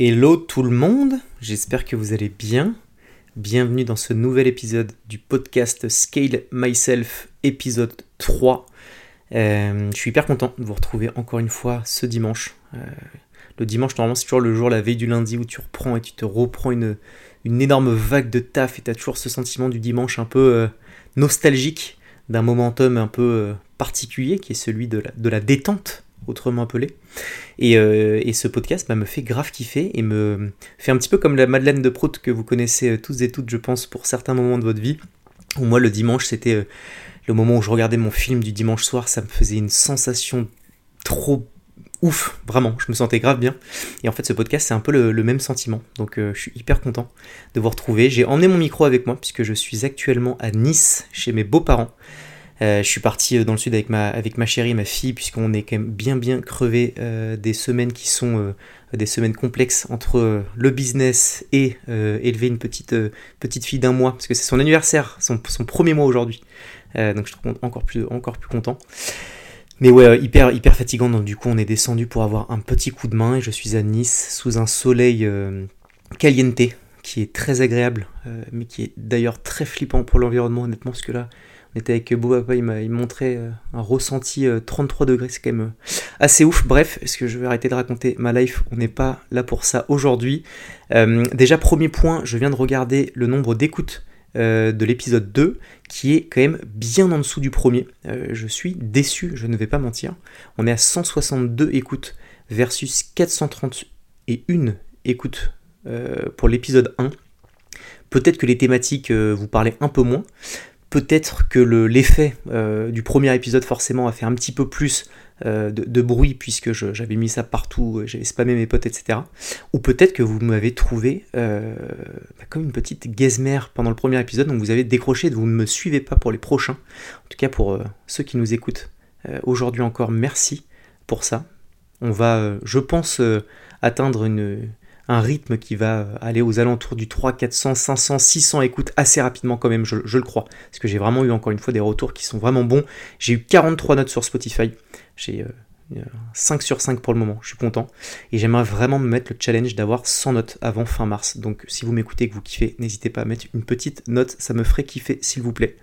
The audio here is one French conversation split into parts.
Hello tout le monde, j'espère que vous allez bien. Bienvenue dans ce nouvel épisode du podcast Scale Myself, épisode 3. Euh, je suis hyper content de vous retrouver encore une fois ce dimanche. Euh, le dimanche, normalement, c'est toujours le jour, la veille du lundi, où tu reprends et tu te reprends une, une énorme vague de taf et tu as toujours ce sentiment du dimanche un peu euh, nostalgique, d'un momentum un peu particulier qui est celui de la, de la détente autrement appelé. Euh, et, ce podcast bah, me fait grave kiffer et me fait un petit peu comme la Madeleine de Prout que vous connaissez euh, tous et toutes, je pense, pour certains moments de votre vie. Moi, le dimanche, c'était euh, le moment où je regardais mon film du dimanche soir, ça me faisait une sensation trop ouf, vraiment, je me sentais grave bien. Et en fait, ce podcast, c'est un peu le, même sentiment. Donc, je suis hyper content de vous retrouver. J'ai emmené mon micro avec moi, puisque je suis actuellement à Nice, chez mes beaux-parents. Euh, je suis parti euh, dans le sud avec ma, avec ma chérie, ma fille, puisqu'on est quand même bien bien crevé euh, des semaines qui sont des semaines complexes entre le business et élever une petite, petite fille d'un mois, parce que c'est son anniversaire, son, son premier mois aujourd'hui. donc je trouve encore plus, encore plus content. Mais ouais, hyper, hyper fatigant, donc du coup on est descendu pour avoir un petit coup de main et je suis à Nice sous un soleil caliente qui est très agréable, mais qui est d'ailleurs très flippant pour l'environnement honnêtement, parce que là on était avec Beau il m'a montré euh, un ressenti 33 euh, degrés, c'est quand même euh, assez ouf. Bref, est-ce que je vais arrêter de raconter ma life? On n'est pas là pour ça aujourd'hui. déjà, premier point, je viens de regarder le nombre d'écoutes de l'épisode 2, qui est quand même bien en dessous du premier. je suis déçu, je ne vais pas mentir. On est à 162 écoutes versus 431 écoutes pour l'épisode 1. Peut-être que les thématiques vous parlaient un peu moins, Peut-être que l'effet euh, du premier épisode forcément a fait un petit peu plus euh, de, bruit puisque j'avais mis ça partout, j'avais spammé mes potes, etc. Ou peut-être que vous m'avez trouvé euh, bah, comme une petite gazmère pendant le premier épisode, donc vous avez décroché, vous ne me suivez pas pour les prochains. En tout cas pour ceux qui nous écoutent aujourd'hui encore, merci pour ça. On va, je pense, atteindre une, un rythme qui va aller aux alentours du 3, 400, 500, 600 écoutes assez rapidement quand même, je, le crois. Parce que j'ai vraiment eu encore une fois des retours qui sont vraiment bons. J'ai eu 43 notes sur Spotify. J'ai 5 euh, sur 5 pour le moment, je suis content. Et j'aimerais vraiment me mettre le challenge d'avoir 100 notes avant fin mars. Donc si vous m'écoutez et que vous kiffez, n'hésitez pas à mettre une petite note, ça me ferait kiffer s'il vous plaît.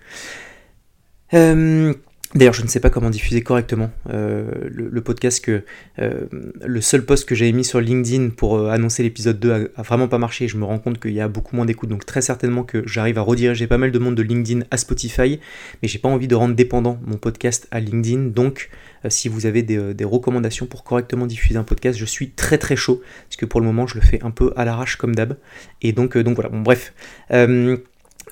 Euh, D'ailleurs, je ne sais pas comment diffuser correctement euh, le, podcast que euh, le seul post que j'avais mis sur LinkedIn pour euh, annoncer l'épisode 2 a, vraiment pas marché. Je me rends compte qu'il y a beaucoup moins d'écoute, donc très certainement que j'arrive à rediriger pas mal de monde de LinkedIn à Spotify, mais j'ai pas envie de rendre dépendant mon podcast à LinkedIn. Donc, si vous avez des, des, recommandations pour correctement diffuser un podcast, je suis très très chaud parce que pour le moment, je le fais un peu à l'arrache comme d'hab. Et donc, donc voilà. Bon, bref.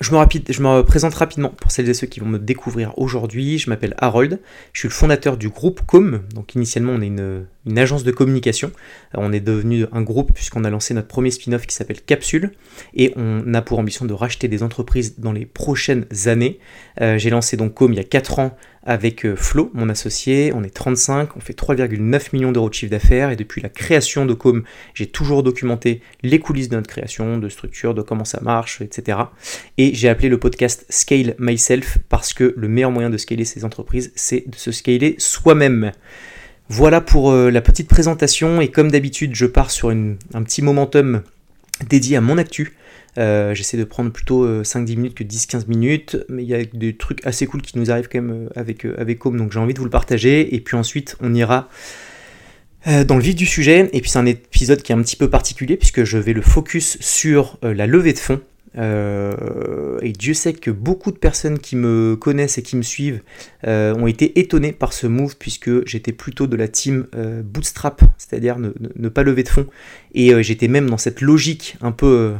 Je me, présente rapidement pour celles et ceux qui vont me découvrir aujourd'hui. Je m'appelle Harold, je suis le fondateur du groupe Com. Donc initialement on est une, agence de communication. On est devenu un groupe puisqu'on a lancé notre premier spin-off qui s'appelle Capsule et on a pour ambition de racheter des entreprises dans les prochaines années. Euh, j'ai lancé donc Com il y a 4 ans avec euh, Flo, mon associé, on est 35, on fait 3,9 millions d'euros de chiffre d'affaires et depuis la création de Com, j'ai toujours documenté les coulisses de notre création, de structure, de comment ça marche, etc. Et j'ai appelé le podcast Scale Myself parce que le meilleur moyen de scaler ces entreprises, c'est de se scaler soi-même. Voilà pour euh, la petite présentation et comme d'habitude, je pars sur un petit momentum dédié à mon actu. Euh, j'essaie de prendre plutôt 5-10 euh, minutes que 10-15 minutes, mais il y a des trucs assez cool qui nous arrivent quand même euh, avec, avec Home, donc j'ai envie de vous le partager. Et puis ensuite, on ira dans le vif du sujet. Et puis c'est un épisode qui est un petit peu particulier, puisque je vais le focus sur la levée de fonds. et Dieu sait que beaucoup de personnes qui me connaissent et qui me suivent ont été étonnées par ce move puisque j'étais plutôt de la team bootstrap, c'est-à-dire ne, ne, pas lever de fonds. Et j'étais même dans cette logique un peu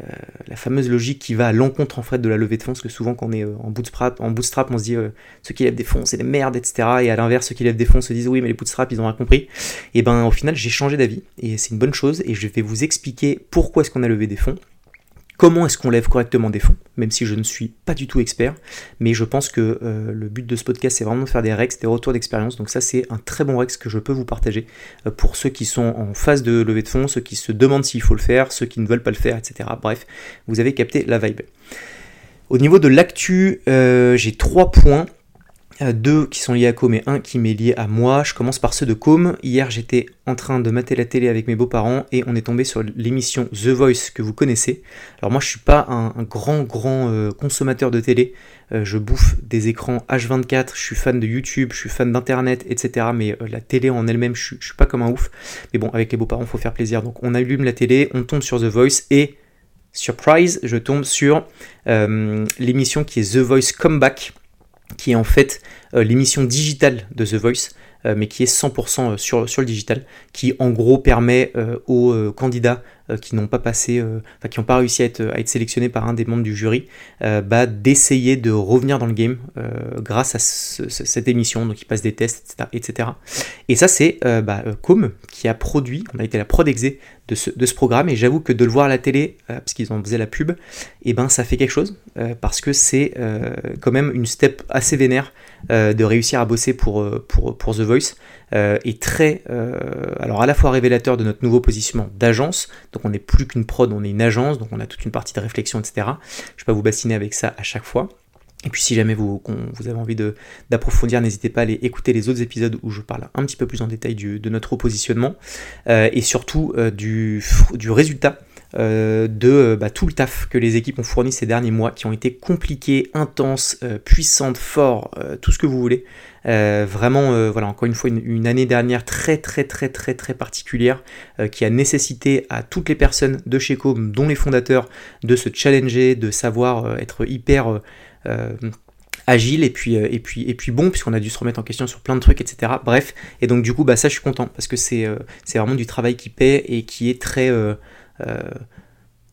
euh, la fameuse logique qui va à l'encontre en fait de la levée de fonds, parce que souvent quand on est euh, en bootstrap, en bootstrap on se dit euh, ceux qui lèvent des fonds c'est des merdes, etc. Et à l'inverse, ceux qui lèvent des fonds se disent oui mais les bootstrap ils ont rien compris. Et ben au final j'ai changé d'avis et c'est une bonne chose et je vais vous expliquer pourquoi est-ce qu'on a levé des fonds comment est-ce qu'on lève correctement des fonds, même si je ne suis pas du tout expert, mais je pense que euh, le but de ce podcast c'est vraiment de faire des rex, des retours d'expérience, donc ça c'est un très bon rex que je peux vous partager euh, pour ceux qui sont en phase de levée de fonds, ceux qui se demandent s'il faut le faire, ceux qui ne veulent pas le faire, etc. Bref, vous avez capté la vibe. Au niveau de l'actu, euh, j'ai trois points deux qui sont liés à Com et un qui m'est lié à moi. Je commence par ceux de Com. Hier, j'étais en train de mater la télé avec mes beaux-parents et on est tombé sur l'émission The Voice que vous connaissez. Alors moi, je suis pas un, grand grand euh, consommateur de télé. Euh, je bouffe des écrans H24. Je suis fan de YouTube, je suis fan d'internet, etc. Mais la télé en elle-même, je, je suis pas comme un ouf. Mais bon, avec les beaux-parents, faut faire plaisir. Donc on allume la télé, on tombe sur The Voice et surprise, je tombe sur l'émission qui est The Voice Comeback qui est en fait euh, l'émission digitale de The Voice, mais qui est 100% euh, sur, sur le digital, qui en gros permet aux candidats qui n'ont pas passé, qui n'ont pas réussi à être, à être, sélectionnés par un des membres du jury, bah, d'essayer de revenir dans le game grâce à cette émission. Donc ils passent des tests, etc. Et ça c'est bah, Com qui a produit, on a été la prod exé de ce, de ce programme et j'avoue que de le voir à la télé, parce qu'ils en faisaient la pub, et eh ben ça fait quelque chose parce que c'est quand même une step assez vénère euh, de réussir à bosser pour, euh, The Voice euh, est très, alors à la fois révélateur de notre nouveau positionnement d'agence, donc on n'est plus qu'une prod, on est une agence, donc on a toute une partie de réflexion, etc. Je ne vais pas vous bassiner avec ça à chaque fois. Et puis si jamais vous, avez envie d'approfondir, n'hésitez pas à aller écouter les autres épisodes où je parle un petit peu plus en détail de notre positionnement et surtout du résultat euh, de euh, bah, tout le taf que les équipes ont fourni ces derniers mois, qui ont été compliqués, intenses, euh, puissantes, forts, tout ce que vous voulez. vraiment, voilà, encore une fois, une, année dernière très très très très très particulière qui a nécessité à toutes les personnes de chez Com, dont les fondateurs, de se challenger, de savoir être hyper agile et puis, et puis, et puis bon, puisqu'on a dû se remettre en question sur plein de trucs, etc. Bref, et donc du coup, bah, ça je suis content parce que c'est c'est vraiment du travail qui paie et qui est très,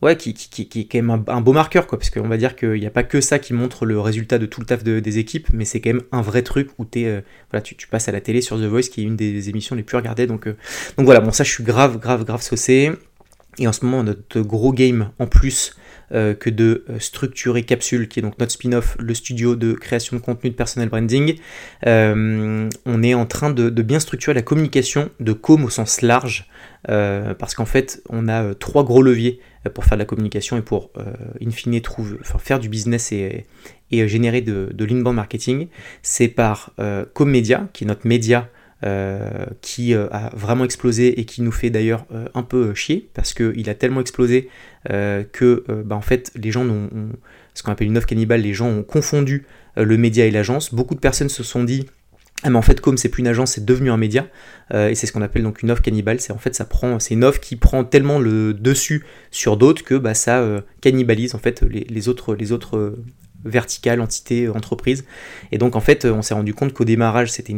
ouais, qui, qui, qui, est quand même un, beau marqueur, quoi, parce qu'on va dire qu'il n'y a pas que ça qui montre le résultat de tout le taf des équipes, mais c'est quand même un vrai truc où es, euh, voilà, tu, passes à la télé sur The Voice, qui est une des émissions les plus regardées, donc, euh, donc voilà, bon, ça je suis grave, grave, grave saucé. Et en ce moment, notre gros game en plus que de structurer Capsule, qui est donc notre spin-off, le studio de création de contenu de personal branding, on est en train de, de, bien structurer la communication de com au sens large. Euh, parce qu'en fait, on a euh, trois gros leviers euh, pour faire de la communication et pour, in fine, faire du business et, générer de, l'inbound marketing. C'est par Commedia, qui est notre média qui a vraiment explosé et qui nous fait d'ailleurs un peu chier parce qu'il a tellement explosé que bah, en fait les gens ont, ce qu'on appelle une offre cannibale, les gens ont confondu le média et l'agence. Beaucoup de personnes se sont dit mais en fait comme c'est plus une agence, c'est devenu un média euh, et c'est ce qu'on appelle donc une offre cannibale. C'est en fait ça prend, c'est une offre qui prend tellement le dessus sur d'autres que bah, ça euh, cannibalise en fait les, autres les autres euh, verticales, entités, entreprises. Et donc en fait on s'est rendu compte qu'au démarrage c'était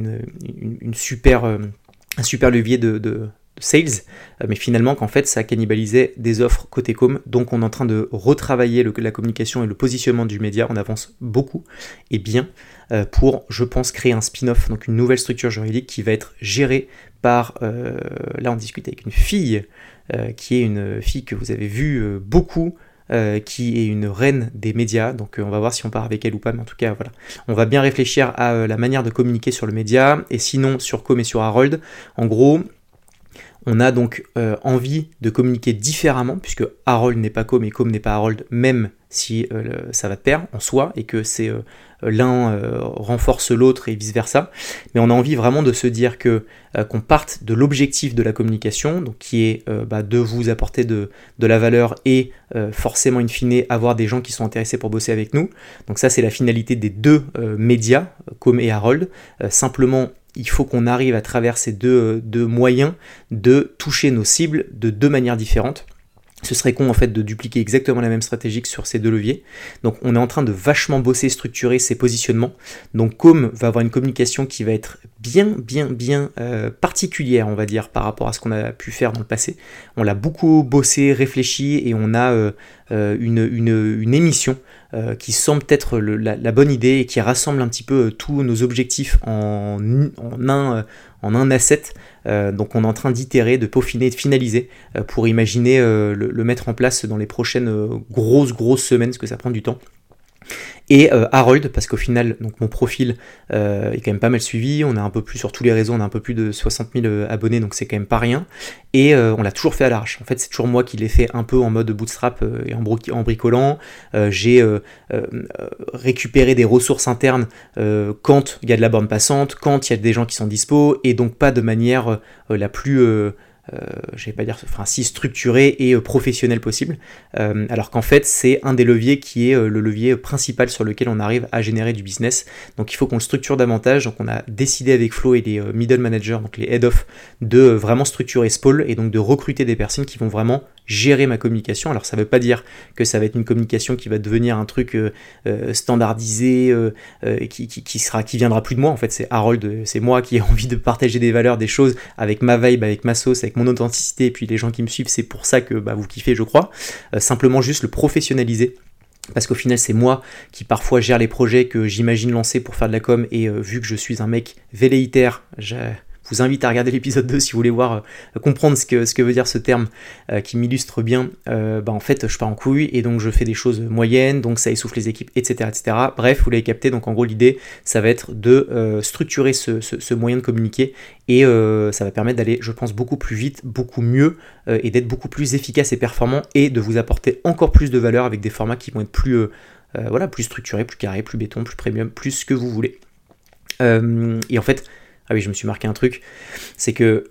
super un super levier de, sales, mais finalement qu'en fait ça cannibalisait des offres côté com, donc on est en train de retravailler la communication et le positionnement du média, on avance beaucoup et bien, euh, pour, je pense, créer un spin-off, donc une nouvelle structure juridique qui va être gérée par, euh, là on discute avec une fille, euh, qui est une fille que vous avez vue beaucoup, qui est une reine des médias, donc on va voir si on part avec elle ou pas, mais en tout cas voilà. On va bien réfléchir à la manière de communiquer sur le média, et sinon sur Com et sur Harold, en gros, on a donc envie de communiquer différemment, puisque Harold n'est pas Com et Com n'est pas Harold, même si ça va de pair en soi, et que c'est l'un euh, renforce l'autre et vice-versa. Mais on a envie vraiment de se dire euh, qu'on parte de l'objectif de la communication, qui est euh, bah, de vous apporter de, la valeur et forcément in fine avoir des gens qui sont intéressés pour bosser avec nous. Donc ça c'est la finalité des deux médias, Com et Harold. simplement il faut qu'on arrive à travers ces deux, moyens de toucher nos cibles de deux manières différentes ce serait con en fait de dupliquer exactement la même stratégie sur ces deux leviers. Donc on est en train de vachement bosser, structurer ces positionnements. Donc Com va avoir une communication qui va être bien, bien, bien euh, particulière, on va dire, par rapport à ce qu'on a pu faire dans le passé. On l'a beaucoup bossé, réfléchi et on a euh, euh, une, émission qui semble être la, bonne idée et qui rassemble un petit peu tous nos objectifs en, un, en un asset. Euh, donc on est en train d'itérer, de peaufiner, de finaliser euh, pour imaginer euh, le, mettre en place dans les prochaines grosses grosses semaines, parce que ça prend du temps. Et euh, Harold, parce qu'au final, mon profil euh, est quand même pas mal suivi, on a un peu plus sur tous les réseaux, on a un peu plus de 60 000 euh, abonnés, donc c'est quand même pas rien. Et on l'a toujours fait à l'arrache. En fait, c'est toujours moi qui l'ai fait un peu en mode bootstrap et en, en bricolant. J'ai récupéré des ressources internes quand il y a de la bande passante, quand il y a des gens qui sont dispo, et donc pas de manière la plus euh, je vais pas dire, enfin si structuré et euh, professionnel possible, euh, alors qu'en fait c'est un des leviers qui est le levier principal sur lequel on arrive à générer du business. Donc il faut qu'on le structure davantage. Donc on a décidé avec Flo et les middle managers, donc les head of, de vraiment structurer ce et donc de recruter des personnes qui vont vraiment gérer ma communication. Alors ça ne veut pas dire que ça va être une communication qui va devenir un truc euh, euh, standardisé, euh, qui, viendra plus de moi. En fait, c'est Harold, c'est moi qui ai envie de partager des valeurs, des choses avec ma vibe, avec ma sauce, avec mon authenticité. Et puis les gens qui me suivent, c'est pour ça que bah, vous kiffez, je crois. simplement juste le professionnaliser. Parce qu'au final, c'est moi qui parfois gère les projets que j'imagine lancer pour faire de la com. Et vu que je suis un mec velléitaire, j'ai vous invite à regarder l'épisode 2 si vous voulez voir, euh, comprendre ce que, ce que veut dire ce terme euh, qui m'illustre bien. Euh, bah en fait, je pars en couille et donc je fais des choses moyennes, donc ça essouffle les équipes, etc. etc. Bref, vous l'avez capté, donc en gros, l'idée, ça va être de structurer ce, moyen de communiquer et ça va permettre d'aller, je pense, beaucoup plus vite, beaucoup mieux et d'être beaucoup plus efficace et performant et de vous apporter encore plus de valeur avec des formats qui vont être plus, voilà, plus structurés, plus carrés, plus béton, plus premium, plus ce que vous voulez. et en fait, ah oui, je me suis marqué un truc. C'est que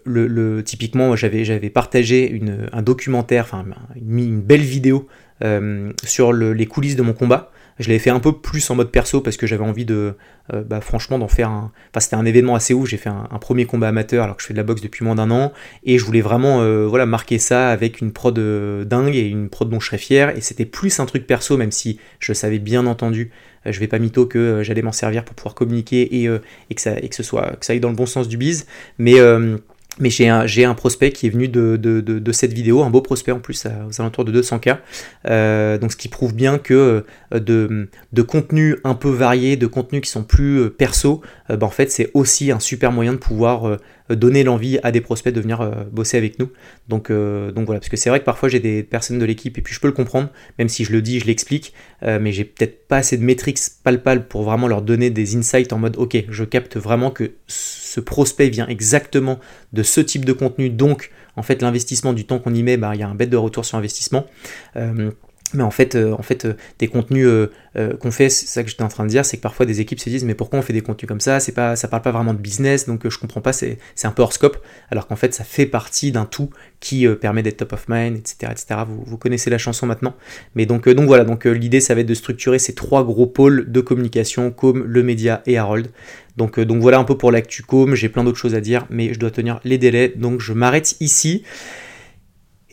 typiquement, j'avais, j'avais partagé une, un documentaire, enfin une, une belle vidéo euh, sur les coulisses de mon combat. Je l'avais fait un peu plus en mode perso parce que j'avais envie de, euh, bah, franchement, d'en faire un. Enfin, c'était un événement assez ouf. J'ai fait un, premier combat amateur alors que je fais de la boxe depuis moins d'un an et je voulais vraiment, euh, voilà, marquer ça avec une prod dingue et une prod dont je serais fier. Et c'était plus un truc perso, même si je savais bien entendu je vais pas mytho que euh, j'allais m'en servir pour pouvoir communiquer et, euh, que, ça, et ce soit, que aille dans le bon sens du bise. Mais euh, j'ai un, prospect qui est venu de, cette vidéo, un beau prospect en plus, aux alentours de 200K. Euh, donc ce qui prouve bien que euh, de, de contenus un peu variés, de contenus qui sont plus euh, perso, bah, en fait c'est aussi un super moyen de pouvoir donner l'envie à des prospects de venir bosser avec nous. Donc, donc voilà, parce que c'est vrai que parfois j'ai des personnes de l'équipe, et puis je peux le comprendre, même si je le dis, je l'explique, mais j'ai peut-être pas assez de métriques palpables pour vraiment leur donner des insights en mode ok, je capte vraiment que ce prospect vient exactement de ce type de contenu, donc en fait l'investissement du temps qu'on y met, bah, il y a un bête de retour sur investissement. Euh, mais en fait, euh, en fait euh, des contenus qu'on fait, c'est ça que j'étais en train de dire, c'est que parfois des équipes se disent mais pourquoi on fait des contenus comme ça? C'est pas, ça parle pas vraiment de business, donc je comprends pas, c'est un peu hors scope, alors qu'en fait ça fait partie d'un tout qui permet d'être top of mind, etc., etc. Vous, vous, connaissez la chanson maintenant, mais donc donc voilà, donc l'idée ça va être de structurer ces trois gros pôles de communication, comme le média et Harold. Donc, donc voilà un peu pour l'actu com, j'ai plein d'autres choses à dire, mais je dois tenir les délais, donc je m'arrête ici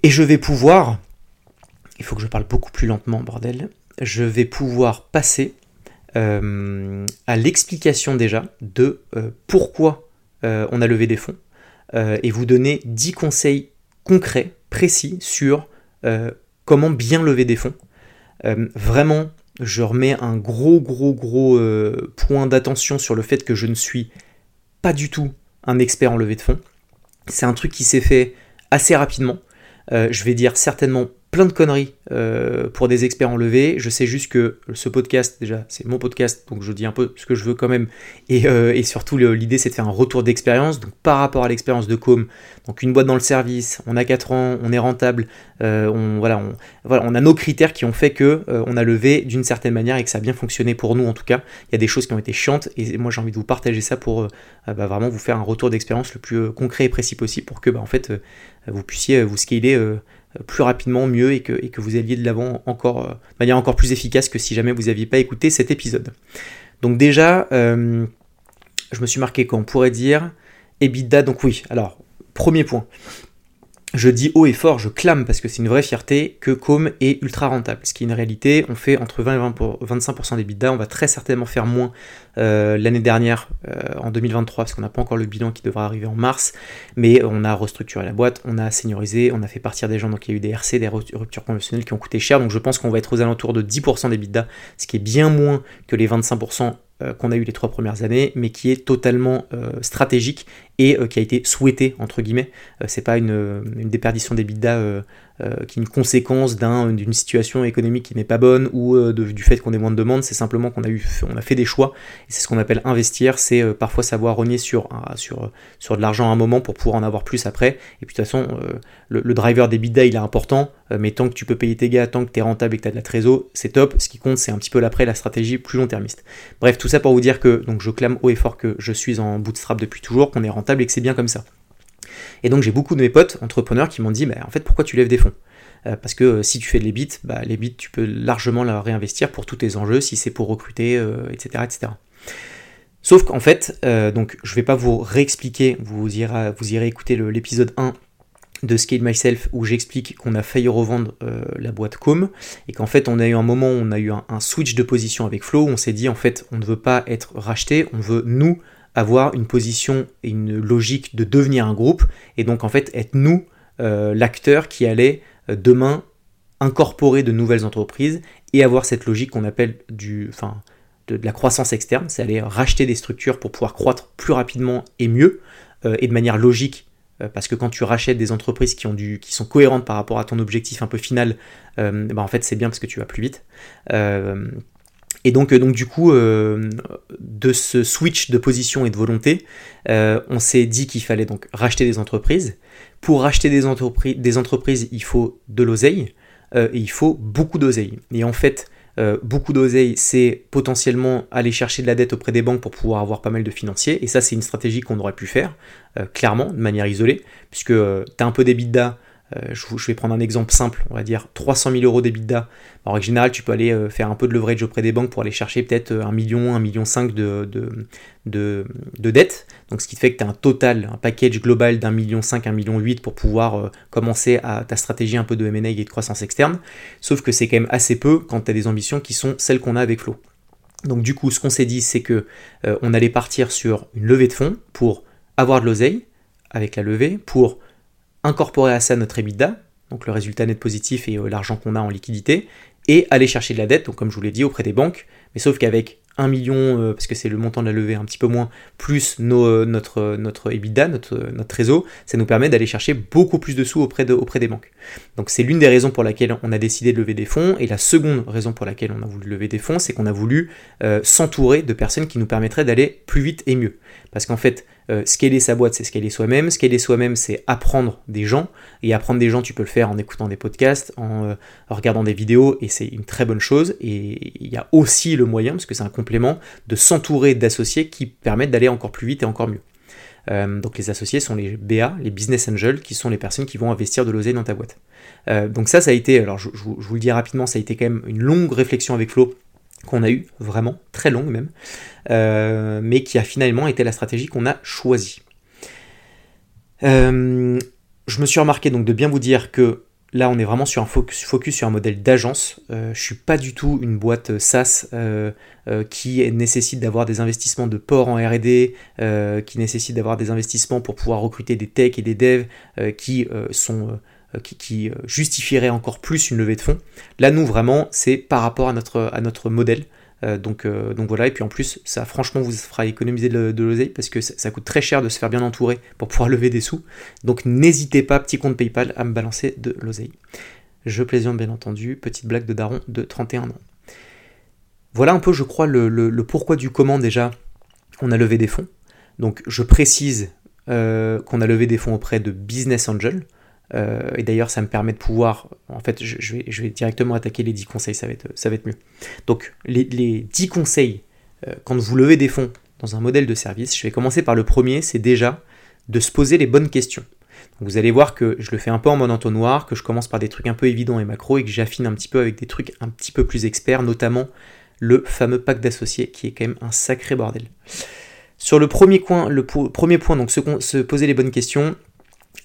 et je vais pouvoir il faut que je parle beaucoup plus lentement, bordel, je vais pouvoir passer euh, à l'explication déjà de euh, pourquoi euh, on a levé des fonds et vous donner 10 conseils concrets, précis sur comment bien lever des fonds. vraiment, je remets un gros, gros, gros point d'attention sur le fait que je ne suis pas du tout un expert en levée de fonds. C'est un truc qui s'est fait assez rapidement. je vais dire certainement plein de conneries euh, pour des experts en levée. Je sais juste que ce podcast, déjà, c'est mon podcast, donc je dis un peu ce que je veux quand même. Et, euh, surtout, l'idée, c'est de faire un retour d'expérience. Donc, par rapport à l'expérience de Com, donc une boîte dans le service, on a 4 ans, on est rentable, euh, on, voilà, on, a nos critères qui ont fait que on a levé d'une certaine manière et que ça a bien fonctionné pour nous, en tout cas. Il y a des choses qui ont été chiantes et moi, j'ai envie de vous partager ça pour bah, vraiment vous faire un retour d'expérience le plus concret et précis possible pour que, bah, en fait, vous puissiez vous scaler plus rapidement, mieux et que, vous alliez de l'avant encore, euh, de manière encore plus efficace que si jamais vous n'aviez pas écouté cet épisode. Donc déjà, euh, je me suis marqué qu'on pourrait dire EBITDA, donc oui, alors, premier point, je dis haut et fort, je clame parce que c'est une vraie fierté que Com est ultra rentable. Ce qui est une réalité, on fait entre 20 et 20 pour 25% des bidas, on va très certainement faire moins euh, l'année dernière, euh, en 2023, parce qu'on n'a pas encore le bilan qui devra arriver en mars, mais on a restructuré la boîte, on a seniorisé, on a fait partir des gens, donc il y a eu des RC, des ruptures conventionnelles qui ont coûté cher, donc je pense qu'on va être aux alentours de 10% des bidas, ce qui est bien moins que les 25% euh, qu'on a eu les trois premières années, mais qui est totalement stratégique et qui a été souhaité entre guillemets. c'est pas une, une déperdition d'EBITDA euh, qui est une conséquence d'une situation économique qui n'est pas bonne ou euh, du fait qu'on ait moins de demandes, c'est simplement qu'on a, eu, on a fait des choix, c'est ce qu'on appelle investir, c'est euh, parfois savoir rogner sur, sur, sur de l'argent à un moment pour pouvoir en avoir plus après, et puis de toute façon, le, driver des bidas il est important, mais tant que tu peux payer tes gars, tant que tu es rentable et que tu as de la trésor, c'est top, ce qui compte c'est un petit peu l'après, la stratégie plus long-termiste. Bref, tout ça pour vous dire que donc je clame haut et fort que je suis en bootstrap depuis toujours, qu'on est rentable et que c'est bien comme ça. Et donc j'ai beaucoup de mes potes entrepreneurs qui m'ont dit, bah, en fait, pourquoi tu lèves des fonds? Euh, Parce que euh, si tu fais de l'EBIT, bah, l'EBIT, tu peux largement la réinvestir pour tous tes enjeux, si c'est pour recruter, etc., euh, etc. Sauf qu'en fait, donc je ne vais pas vous réexpliquer, vous irez, vous irez écouter l'épisode 1 de Scale Myself où j'explique qu'on a failli revendre la boîte Com et qu'en fait on a eu un moment où on a eu un, un switch de position avec Flow, où on s'est dit en fait on ne veut pas être racheté, on veut nous avoir une position et une logique de devenir un groupe, et donc en fait être nous euh, l'acteur qui allait euh, demain incorporer de nouvelles entreprises et avoir cette logique qu'on appelle du, enfin, de, la croissance externe, c'est aller racheter des structures pour pouvoir croître plus rapidement et mieux, euh, et de manière logique parce que quand tu rachètes des entreprises qui, sont cohérentes par rapport à ton objectif un peu final, bah, en fait c'est bien parce que tu vas plus vite. Et donc, euh, donc du coup, euh, de ce switch de position et de volonté, euh, on s'est dit qu'il fallait donc racheter des entreprises. Pour racheter des, entreprises, des entreprises, il faut de l'oseille, et il faut beaucoup d'oseille. Et en fait, beaucoup d'oseille, c'est potentiellement aller chercher de la dette auprès des banques pour pouvoir avoir pas mal de financiers. Et ça, c'est une stratégie qu'on aurait pu faire, clairement, de manière isolée, puisque tu as un peu euh, je, vais prendre un exemple simple, on va dire 300 000 euros d'EBITDA. Alors, en général, tu peux aller euh, faire un peu de leverage auprès des banques pour aller chercher peut-être 1 euh, million, 1 million 5 de, de, de, dettes. Donc, ce qui fait que tu as un total, un package global d'un million 5, 1 million 8 pour pouvoir commencer à ta stratégie un peu de M&A et de croissance externe. Sauf que c'est quand même assez peu quand tu as des ambitions qui sont celles qu'on a avec Flow. Donc, du coup, ce qu'on s'est dit, c'est que on allait partir sur une levée de fonds pour avoir de l'oseille avec la levée, pour incorporer à ça notre EBITDA, donc le résultat net positif et euh, l'argent qu'on a en liquidité, et aller chercher de la dette, donc comme je vous l'ai dit, auprès des banques, mais sauf qu'avec 1 million, euh, parce que c'est le montant de la levée un petit peu moins, plus euh, notre, EBITDA, notre, notre trésor, ça nous permet d'aller chercher beaucoup plus de sous auprès des banques. Donc c'est l'une des raisons pour laquelle on a décidé de lever des fonds, et la seconde raison pour laquelle on a voulu lever des fonds, c'est qu'on a voulu s'entourer de personnes qui nous permettraient d'aller plus vite et mieux. Parce qu'en fait, euh, scaler sa boîte, c'est scaler soi-même. Scaler soi-même, c'est apprendre des gens. Et apprendre des gens, tu peux le faire en écoutant des podcasts, en, euh, regardant des vidéos, et c'est une très bonne chose. Et il y a aussi le moyen, parce que c'est un complément, de s'entourer d'associés qui permettent d'aller encore plus vite et encore mieux. Euh, donc les associés sont les BA, les business angels, qui sont les personnes qui vont investir de l'oseille dans ta boîte. donc ça, ça a été, alors je, je, vous le dis rapidement, ça a été quand même une longue réflexion avec Flo qu'on a eu, vraiment, très longue même, euh, mais qui a finalement été la stratégie qu'on a choisie. Euh, je me suis remarqué donc de bien vous dire que là on est vraiment sur un focus, sur un modèle d'agence. Euh, je suis pas du tout une boîte SaaS qui nécessite d'avoir des investissements de port en RD, qui nécessite d'avoir des investissements pour pouvoir recruter des techs et des devs qui sont euh, qui, euh, justifierait encore plus une levée de fonds. Là, nous, vraiment, c'est par rapport à notre, modèle. Euh, donc, voilà, et puis en plus, ça franchement vous fera économiser de, l'oseille parce que ça, coûte très cher de se faire bien entourer pour pouvoir lever des sous. Donc n'hésitez pas, petit compte PayPal, à me balancer de l'oseille. Je plaisante bien entendu, petite blague de Daron de 31 ans. Voilà un peu, je crois, le, pourquoi du comment déjà on a levé des fonds. Donc je précise qu'on a levé des fonds auprès de Business Angel. Euh, et d'ailleurs, ça me permet de pouvoir, en fait, je, vais, directement attaquer les 10 conseils, ça va être, ça va être mieux. Donc, les, les 10 conseils, euh, quand vous levez des fonds dans un modèle de service, je vais commencer par le premier, c'est déjà de se poser les bonnes questions. vous allez voir que je le fais un peu en mode entonnoir, que je commence par des trucs un peu évidents et macro, et que j'affine un petit peu avec des trucs un petit peu plus experts, notamment le fameux pack d'associés, qui est quand même un sacré bordel. Sur le premier, point, le premier point, donc se poser les bonnes questions,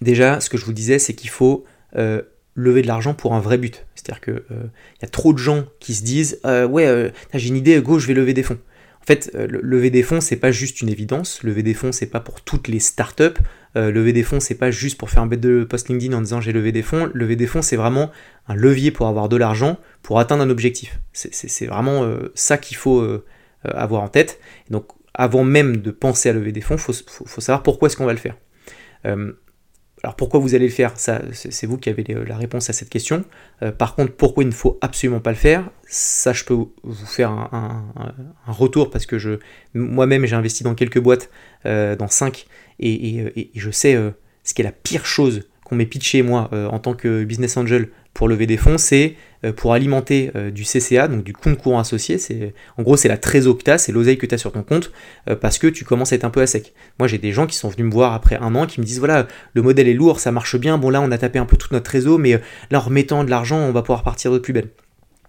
Déjà, ce que je vous disais, c'est qu'il faut euh, lever de l'argent pour un vrai but. C'est-à-dire qu'il euh, y a trop de gens qui se disent euh, Ouais, j'ai une idée, go, je vais lever des fonds. En fait, lever des fonds, c'est pas juste une évidence. Lever des fonds, c'est pas pour toutes les startups. lever des fonds, c'est pas juste pour faire un bête de post LinkedIn en disant j'ai levé des fonds. Lever des fonds, c'est vraiment un levier pour avoir de l'argent pour atteindre un objectif. C'est vraiment ça qu'il faut avoir en tête. donc, avant même de penser à lever des fonds, il faut, savoir pourquoi est-ce qu'on va le faire. Euh, alors pourquoi vous allez le faire? C'est vous qui avez la réponse à cette question. Euh, par contre, pourquoi il ne faut absolument pas le faire? Ça, je peux vous faire un, retour parce que moi-même, j'ai investi dans quelques boîtes, euh, dans 5, et, je sais ce qui est la pire chose qu'on m'ait pitché moi en tant que business angel pour lever des fonds, c'est euh, pour alimenter euh, du CCA, donc du compte courant associé. En gros, c'est la trésor que tu as, c'est l'oseille que tu as sur ton compte, euh, parce que tu commences à être un peu à sec. Moi, j'ai des gens qui sont venus me voir après un an, qui me disent voilà, le modèle est lourd, ça marche bien, bon là, on a tapé un peu toute notre trésor, mais là, en remettant de l'argent, on va pouvoir partir de plus belle.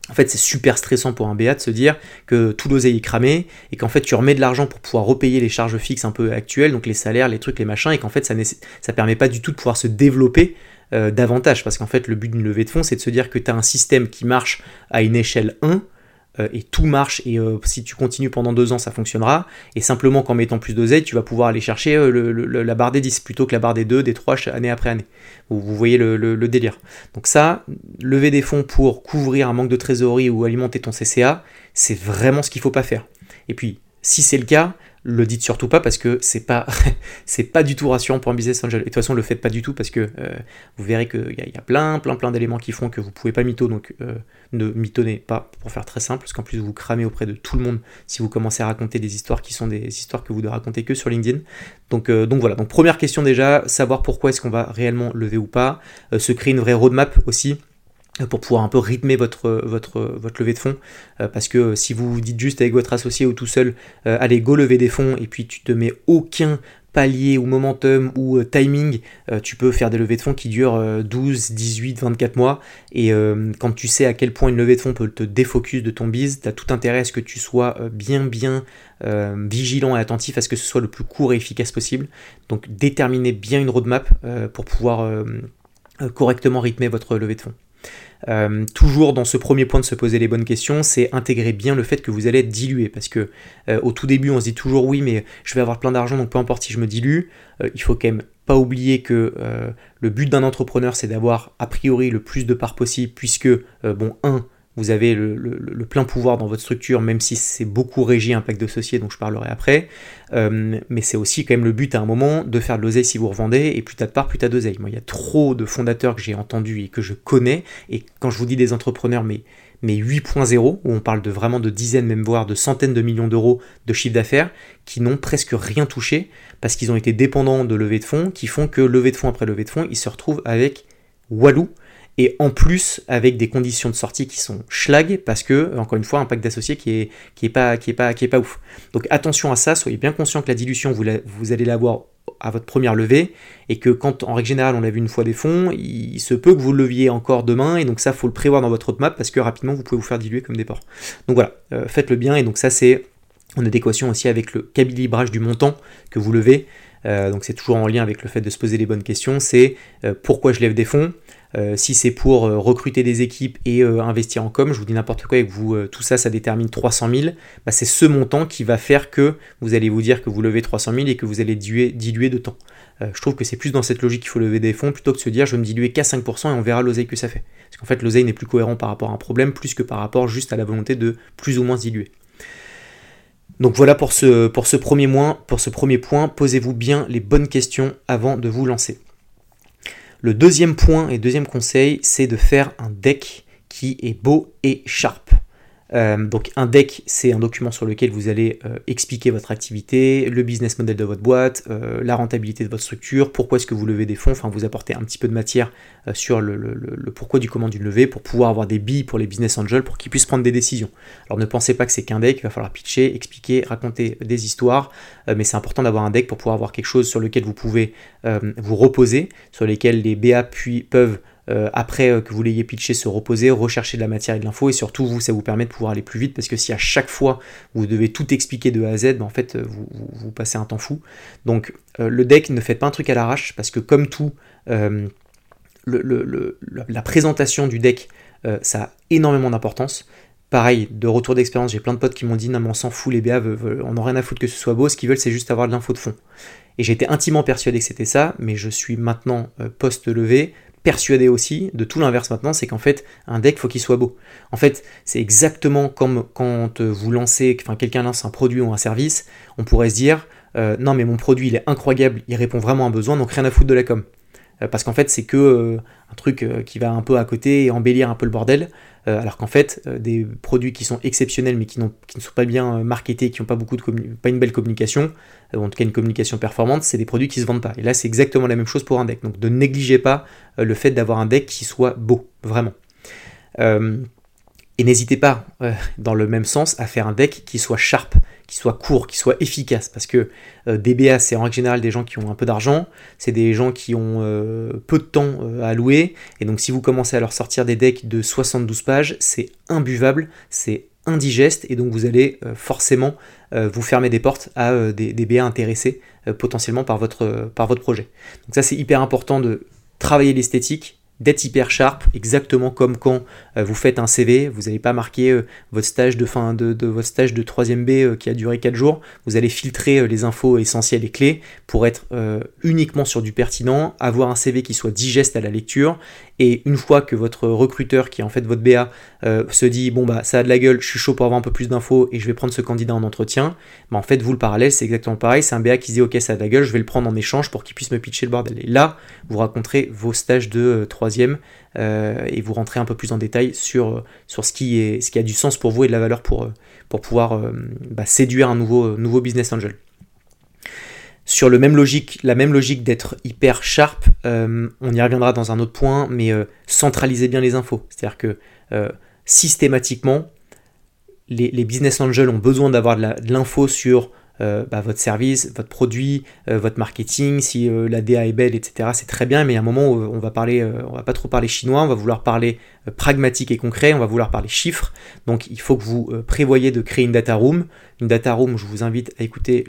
En fait, c'est super stressant pour un BA de se dire que tout l'oseille est cramé et qu'en fait tu remets de l'argent pour pouvoir repayer les charges fixes un peu actuelles, donc les salaires, les trucs, les machins, et qu'en fait ça ne permet pas du tout de pouvoir se développer euh, davantage. Parce qu'en fait, le but d'une levée de fonds, c'est de se dire que tu as un système qui marche à une échelle 1 euh, et tout marche et euh, si tu continues pendant deux ans ça fonctionnera et simplement qu'en mettant plus d'oseille tu vas pouvoir aller chercher la barre des 10 plutôt que la barre des 2, des 3 année après année. Vous, voyez le, délire. Donc ça, lever des fonds pour couvrir un manque de trésorerie ou alimenter ton CCA, c'est vraiment ce qu'il faut pas faire. Et puis, si c'est le cas, le dites surtout pas parce que c'est pas c'est pas du tout rassurant pour un business angel. Et de toute façon, le faites pas du tout parce que euh, vous verrez qu'il y, y, a plein plein plein d'éléments qui font que vous pouvez pas mytho, donc euh, ne mythonnez pas pour faire très simple, parce qu'en plus vous cramez auprès de tout le monde si vous commencez à raconter des histoires qui sont des histoires que vous ne racontez que sur LinkedIn. Donc, euh, donc voilà, donc première question déjà, savoir pourquoi est-ce qu'on va réellement lever ou pas, se créer une vraie roadmap aussi pour pouvoir un peu rythmer votre, levée de fonds. Euh, parce que si vous dites juste avec votre associé ou tout seul, euh, allez, go lever des fonds, et puis tu te mets aucun palier ou momentum ou euh, timing, tu peux faire des levées de fonds qui durent 12, 18, 24 mois. Et quand tu sais à quel point une levée de fonds peut te défocus de ton biz, tu as tout intérêt à ce que tu sois bien, bien vigilant et attentif à ce que ce soit le plus court et efficace possible. Donc déterminer bien une roadmap pour pouvoir correctement rythmer votre levée de fonds. Euh, toujours dans ce premier point de se poser les bonnes questions, c'est intégrer bien le fait que vous allez être dilué. Parce que euh, au tout début, on se dit toujours oui, mais je vais avoir plein d'argent, donc peu importe si je me dilue. Euh, il faut quand même pas oublier que le but d'un entrepreneur, c'est d'avoir a priori le plus de parts possible, puisque, bon, un, vous avez le, plein pouvoir dans votre structure, même si c'est beaucoup régi un pacte d'associés, dont je parlerai après. Euh, mais c'est aussi quand même le but à un moment de faire de l'oseille si vous revendez, et plus t'as de parts, plus t'as d'oseille. Moi, il y a trop de fondateurs que j'ai entendus et que je connais, et quand je vous dis des entrepreneurs, mais, mais 8.0, où on parle de vraiment de dizaines, même voire de centaines de millions d'euros de chiffre d'affaires, qui n'ont presque rien touché, parce qu'ils ont été dépendants de levée de fonds, qui font que levée de fonds après levée de fonds, ils se retrouvent avec Walou, et en plus avec des conditions de sortie qui sont schlag parce que encore une fois un pack d'associés qui est qui est pas qui est pas qui est pas ouf. Donc attention à ça, soyez bien conscient que la dilution vous, allez l'avoir à votre première levée et que quand en règle générale on a vu une fois des fonds, il, se peut que vous le leviez encore demain et donc ça faut le prévoir dans votre roadmap parce que rapidement vous pouvez vous faire diluer comme des porcs. Donc voilà, euh, faites-le bien et donc ça c'est en adéquation aussi avec le calibrage du montant que vous levez. Euh, donc c'est toujours en lien avec le fait de se poser les bonnes questions. C'est euh, pourquoi je lève des fonds? Euh, si c'est pour recruter des équipes et investir en com, je vous dis n'importe quoi et que vous, tout ça, ça détermine 300 000, bah, c'est ce montant qui va faire que vous allez vous dire que vous levez 300 000 et que vous allez diluer, de temps. je trouve que c'est plus dans cette logique qu'il faut lever des fonds plutôt que de se dire je vais me diluer qu'à 5% et on verra l'oseille que ça fait. Parce qu'en fait, l'oseille n'est plus cohérent par rapport à un problème plus que par rapport juste à la volonté de plus ou moins diluer. Donc voilà pour ce, premier, ce premier point, posez-vous bien les bonnes questions avant de vous lancer. Le deuxième point et deuxième conseil, c'est de faire un deck qui est beau et sharp. Euh, donc un deck, c'est un document sur lequel vous allez euh, expliquer votre activité, le business model de votre boîte, euh, la rentabilité de votre structure, pourquoi est-ce que vous levez des fonds, enfin vous apportez un petit peu de matière sur le, pourquoi du comment d'une levée pour pouvoir avoir des billes pour les business angels pour qu'ils puissent prendre des décisions. Alors ne pensez pas que c'est qu'un deck, il va falloir pitcher, expliquer, raconter des histoires, mais c'est important d'avoir un deck pour pouvoir avoir quelque chose sur lequel vous pouvez vous reposer, sur lesquels les BA peuvent euh, après euh, que vous l'ayez pitché, se reposer, rechercher de la matière et de l'info, et surtout vous, ça vous permet de pouvoir aller plus vite, parce que si à chaque fois vous devez tout expliquer de A à Z, ben, en fait euh, vous, passez un temps fou. Donc le deck, ne faites pas un truc à l'arrache, parce que comme tout, la présentation du deck, ça a énormément d'importance. Pareil, de retour d'expérience, j'ai plein de potes qui m'ont dit non mais on s'en fout, les BA, on n'a rien à foutre que ce soit beau, ce qu'ils veulent c'est juste avoir de l'info de fond. Et j'étais intimement persuadé que c'était ça, mais je suis maintenant post-levé, persuadé aussi de tout l'inverse maintenant, c'est qu'en fait, un deck, faut qu'il soit beau. En fait, c'est exactement comme quand vous lancez, enfin quelqu'un lance un produit ou un service, on pourrait se dire, euh, non mais mon produit il est incroyable, il répond vraiment à un besoin, donc rien à foutre de la com. Euh, parce qu'en fait, c'est que euh, un truc qui va un peu à côté et embellir un peu le bordel. Euh, alors qu'en fait, euh, des produits qui sont exceptionnels mais qui, ne sont pas bien euh, marketés, qui n'ont pas, pas une belle communication, ou en tout cas une communication performante, c'est des produits qui ne se vendent pas. Et là, c'est exactement la même chose pour un deck. Donc ne négligez pas le fait d'avoir un deck qui soit beau, vraiment. et n'hésitez pas, dans le même sens, à faire un deck qui soit sharp qui soit court, qui soit efficace, parce que euh, DBA, c'est en règle générale des gens qui ont un peu d'argent, c'est des gens qui ont euh, peu de temps euh, à louer, et donc si vous commencez à leur sortir des decks de 72 pages, c'est imbuvable, c'est indigeste, et donc vous allez forcément vous fermer des portes à des DBA intéressés potentiellement par votre, par votre projet. Donc ça c'est hyper important de travailler l'esthétique, d'être hyper sharp, exactement comme quand euh, vous faites un CV, vous n'allez pas marquer euh, votre stage de fin de, votre stage de 3ème B euh, qui a duré 4 jours, vous allez filtrer les infos essentielles et clés pour être uniquement sur du pertinent, avoir un CV qui soit digeste à la lecture, et une fois que votre recruteur, qui est en fait votre BA, se dit bon bah ça a de la gueule, je suis chaud pour avoir un peu plus d'infos et je vais prendre ce candidat en entretien, bah en fait vous le parallèle c'est exactement pareil, c'est un BA qui se dit ok ça a de la gueule, je vais le prendre en échange pour qu'il puisse me pitcher le bordel. Et là, vous raconterez vos stages de 3 euh, et vous rentrez un peu plus en détail sur, sur ce, qui est, ce qui a du sens pour vous et de la valeur pour, pour pouvoir euh, bah, séduire un nouveau, nouveau business angel. Sur le même logique, la même logique d'être hyper sharp, euh, on y reviendra dans un autre point, mais centralisez bien les infos. C'est-à-dire que systématiquement, les, les, business angels ont besoin d'avoir de l'info sur euh, bah, votre service, votre produit, euh, votre marketing, si euh, la DA est belle, etc. C'est très bien, mais à un moment, on va parler, on va pas trop parler chinois, on va vouloir parler pragmatique et concret, on va vouloir parler chiffres. Donc, il faut que vous prévoyez de créer une data room. Une data room, je vous invite à écouter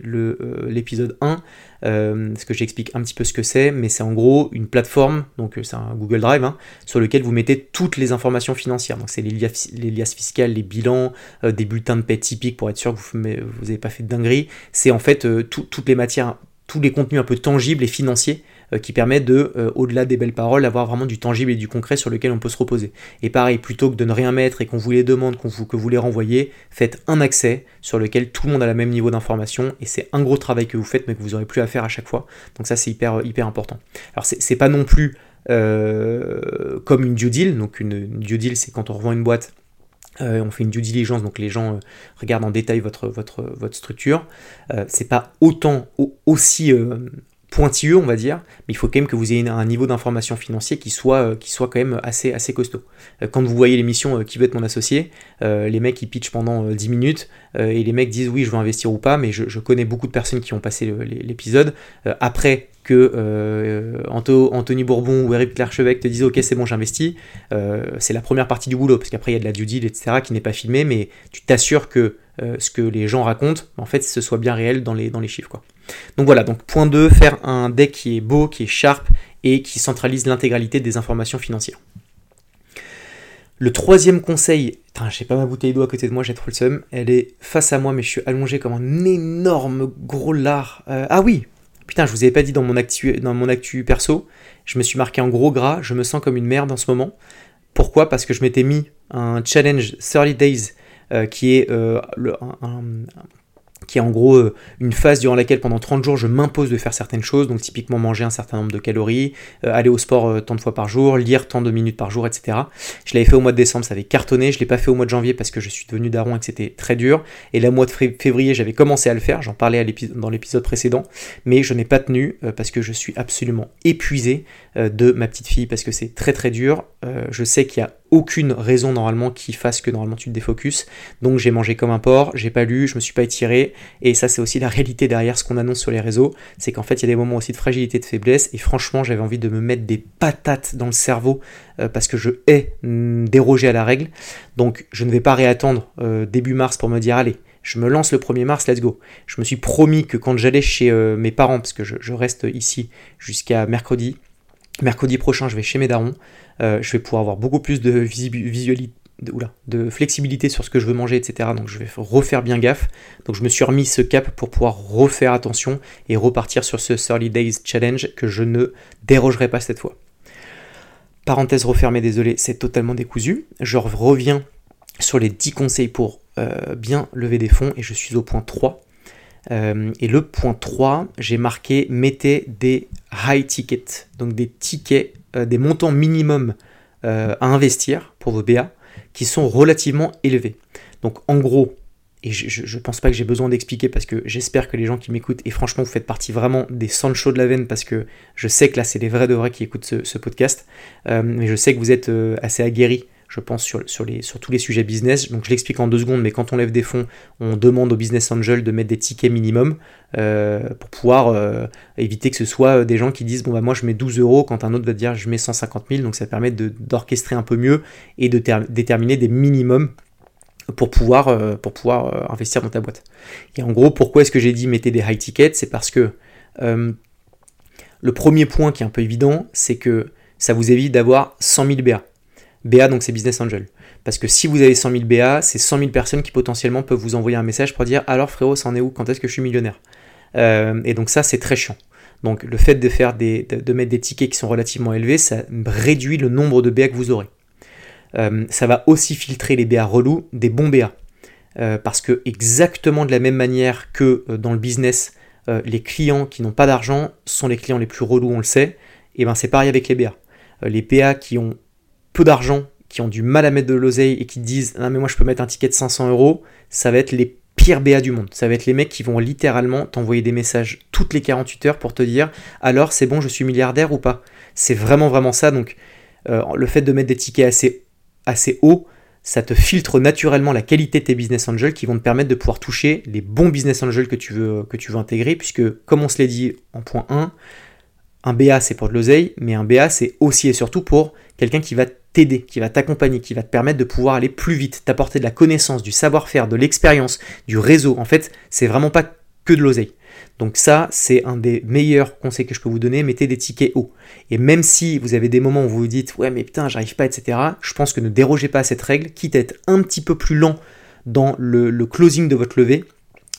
l'épisode 1 euh, parce que j'explique un petit peu ce que c'est, mais c'est en gros une plateforme, donc euh, c'est un Google Drive, hein, sur lequel vous mettez toutes les informations financières. Donc c'est les, liasses fiscales, les bilans, euh, des bulletins de paie typiques pour être sûr que vous n'avez pas fait de dinguerie. C'est en fait toutes les matières, tous les contenus un peu tangibles et financiers euh, qui permet de, euh, au-delà des belles paroles, avoir vraiment du tangible et du concret sur lequel on peut se reposer. Et pareil, plutôt que de ne rien mettre et qu'on vous les demande, qu'on vous, que vous les renvoyez, faites un accès sur lequel tout le monde a le même niveau d'information et c'est un gros travail que vous faites mais que vous n'aurez plus à faire à chaque fois. Donc ça c'est hyper, hyper important. Alors c'est pas non plus euh, comme une due deal, donc une, due deal c'est quand on revend une boîte on fait une due diligence, donc les gens regardent en détail votre structure. c'est pas autant, aussi pointilleux, on va dire, mais il faut quand même que vous ayez un niveau d'information financier qui soit, euh, qui soit quand même assez, assez costaud. Euh, quand vous voyez l'émission Qui veut être mon associé, euh, les mecs ils pitchent pendant 10 minutes et les mecs disent oui je veux investir ou pas, mais je, connais beaucoup de personnes qui ont passé l'épisode. après que Anthony Bourbon ou Eric Clerchevêque te disent ok c'est bon j'investis, c'est la première partie du boulot, parce qu'après il y a de la due deal, etc. qui n'est pas filmé, mais tu t'assures que ce que les gens racontent, en fait ce soit bien réel dans les, dans les chiffres. Quoi. Donc voilà, donc point 2, faire un deck qui est beau, qui est sharp et qui centralise l'intégralité des informations financières. Le troisième conseil, je n'ai pas ma bouteille d'eau à côté de moi, j'ai trop le seum, elle est face à moi mais je suis allongé comme un énorme gros lard. Euh, ah oui, putain, je vous avais pas dit dans mon, actu, dans mon actu perso, je me suis marqué en gros gras, je me sens comme une merde en ce moment. Pourquoi? Parce que je m'étais mis un challenge 30 days euh, qui est euh, qui est en gros euh, une phase durant laquelle pendant 30 jours je m'impose de faire certaines choses, donc typiquement manger un certain nombre de calories, euh, aller au sport euh, tant de fois par jour, lire tant de minutes par jour, etc. Je l'avais fait au mois de décembre, ça avait cartonné, je l'ai pas fait au mois de janvier parce que je suis devenu daron et que c'était très dur, et là, au mois de février, j'avais commencé à le faire, j'en parlais dans l'épisode précédent, mais je n'ai pas tenu parce que je suis absolument épuisé de ma petite fille parce que c'est très très dur. je sais qu'il y a aucune raison normalement qui fasse que normalement tu te défocuses. Donc j'ai mangé comme un porc, j'ai pas lu, je me suis pas étiré. Et ça c'est aussi la réalité derrière ce qu'on annonce sur les réseaux. C'est qu'en fait il y a des moments aussi de fragilité, de faiblesse. Et franchement j'avais envie de me mettre des patates dans le cerveau euh, parce que je hais mm, déroger à la règle. Donc je ne vais pas réattendre euh, début mars pour me dire allez. Je me lance le 1er mars, let's go. Je me suis promis que quand j'allais chez euh, mes parents, parce que je reste ici jusqu'à mercredi, mercredi prochain je vais chez mes darons, euh, je vais pouvoir avoir beaucoup plus de flexibilité sur ce que je veux manger, etc. Donc je vais refaire bien gaffe. Donc je me suis remis ce cap pour pouvoir refaire attention et repartir sur ce 30 Days Challenge que je ne dérogerai pas cette fois. parenthèse refermée, désolé, c'est totalement décousu. Je reviens sur les 10 conseils pour bien lever des fonds et je suis au point 3. Et le point 3, j'ai marqué mettez des high tickets, donc des tickets, des montants minimum à investir pour vos BA qui sont relativement élevés. Donc en gros, et je ne pense pas que j'ai besoin d'expliquer parce que j'espère que les gens qui m'écoutent, et franchement vous faites partie vraiment des Sancho de la veine parce que je sais que là c'est les vrais de vrais qui écoutent ce, podcast, euh, mais je sais que vous êtes euh, assez aguerris je pense, sur, sur, les, sur tous les sujets business. Donc je l'explique en deux secondes, mais quand on lève des fonds, on demande au business angel de mettre des tickets minimum euh, pour pouvoir éviter que ce soit des gens qui disent bon bah moi je mets 12 euros quand un autre va dire je mets 150 000. Donc ça permet d'orchestrer un peu mieux et de déterminer des minimums pour pouvoir, euh, pour pouvoir euh, investir dans ta boîte. Et en gros, pourquoi est-ce que j'ai dit mettez des high tickets? C'est parce que euh, le premier point qui est un peu évident, c'est que ça vous évite d'avoir 100 000 BA. BA, donc c'est Business Angel. Parce que si vous avez 100 000 BA, c'est 100 000 personnes qui potentiellement peuvent vous envoyer un message pour dire alors frérot, ça en est où? Quand est-ce que je suis millionnaire? Et donc ça, c'est très chiant. Donc le fait de, faire des, de mettre des tickets qui sont relativement élevés, ça réduit le nombre de BA que vous aurez. Euh, ça va aussi filtrer les BA relous des bons BA. Euh, parce que exactement de la même manière que euh, dans le business, les clients qui n'ont pas d'argent sont les clients les plus relous, on le sait, et ben c'est pareil avec les BA. les BA qui ont peu d'argent, qui ont du mal à mettre de l'oseille et qui disent ah mais moi je peux mettre un ticket de 500 euros, ça va être les pires BA du monde. Ça va être les mecs qui vont littéralement t'envoyer des messages toutes les 48 heures pour te dire alors c'est bon je suis milliardaire ou pas. C'est vraiment vraiment ça donc le fait de mettre des tickets assez assez haut, ça te filtre naturellement la qualité de tes business angels qui vont te permettre de pouvoir toucher les bons business angels que tu veux, que tu veux intégrer, puisque comme on se l'a dit en point 1, un BA c'est pour de l'oseille, mais un BA c'est aussi et surtout pour quelqu'un qui va qui va t'accompagner, qui va te permettre de pouvoir aller plus vite, t'apporter de la connaissance, du savoir-faire, de l'expérience, du réseau. En fait, c'est vraiment pas que de l'oseille. Donc ça, c'est un des meilleurs conseils que je peux vous donner, mettez des tickets hauts. Et même si vous avez des moments où vous vous dites, ouais mais putain, j'arrive pas, etc., je pense que ne dérogez pas à cette règle, quitte à être un petit peu plus lent dans le, closing de votre levée,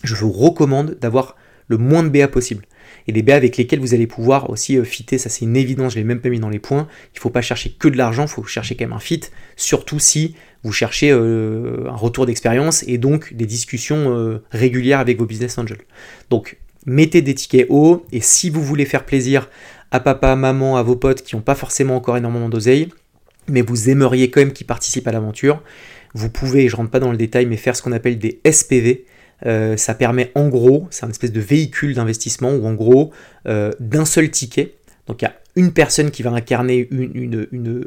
je vous recommande d'avoir le moins de BA possible. Et des BA avec lesquels vous allez pouvoir aussi euh, fitter, ça c'est une évidence, je l'ai même pas mis dans les points. Il ne faut pas chercher que de l'argent, il faut chercher quand même un fit, surtout si vous cherchez euh, un retour d'expérience et donc des discussions euh, régulières avec vos business angels. Donc mettez des tickets hauts, et si vous voulez faire plaisir à papa, maman, à vos potes qui n'ont pas forcément encore énormément d'oseille, mais vous aimeriez quand même qu'ils participent à l'aventure, vous pouvez, je rentre pas dans le détail, mais faire ce qu'on appelle des SPV. Euh, ça permet en gros, c'est un espèce de véhicule d'investissement où en gros, euh, d'un seul ticket, donc il y a une personne qui va incarner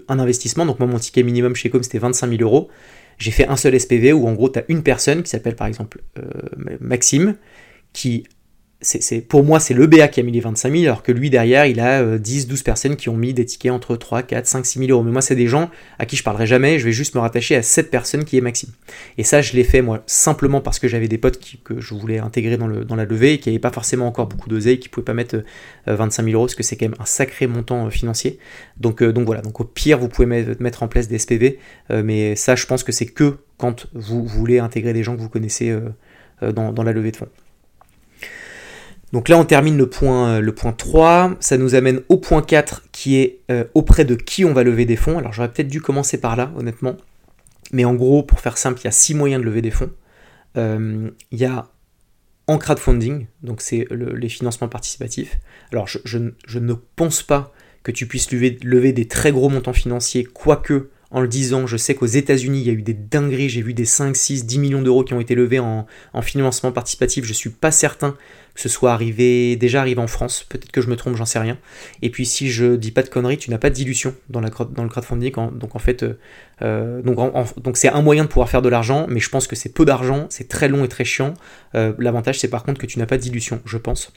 un investissement. Donc moi mon ticket minimum chez Com c'était 25 000 euros. J'ai fait un seul SPV où en gros tu as une personne qui s'appelle par exemple euh, Maxime qui c'est, pour moi, c'est le BA qui a mis les 25 000, alors que lui, derrière, il a 10, euh, 12 personnes qui ont mis des tickets entre 3, 4, 5, 6 000 euros. Mais moi, c'est des gens à qui je parlerai jamais, je vais juste me rattacher à cette personne qui est Maxime. Et ça, je l'ai fait, moi, simplement parce que j'avais des potes que je voulais intégrer dans, la levée et qui n'avaient pas forcément encore beaucoup d'oseille, qui ne pouvaient pas mettre 25 euh, 000 euros, parce que c'est quand même un sacré montant euh, financier. Donc, donc voilà, donc au pire, vous pouvez mettre en place des SPV, mais ça, je pense que c'est que quand vous voulez intégrer des gens que vous connaissez dans, dans la levée de fonds. Donc là, on termine le point, euh, le point 3. Ça nous amène au point 4 qui est euh, auprès de qui on va lever des fonds. Alors j'aurais peut-être dû commencer par là, honnêtement. Mais en gros, pour faire simple, il y a 6 moyens de lever des fonds. Euh, il y a en crowdfunding, donc c'est les financements participatifs. Alors je, ne pense pas que tu puisses lever, des très gros montants financiers, quoique en le disant, je sais qu'aux États-Unis, il y a eu des dingueries, j'ai vu des 5, 6, 10 millions d'euros qui ont été levés en, financement participatif, je suis pas certain que ce soit arrivé, déjà arrivé en France, peut-être que je me trompe, j'en sais rien. Et puis si je dis pas de conneries, tu n'as pas de dilution dans, le crowdfunding, donc en fait, euh, euh, donc c'est un moyen de pouvoir faire de l'argent, mais je pense que c'est peu d'argent, c'est très long et très chiant. Euh, l'avantage c'est par contre que tu n'as pas de dilution, je pense.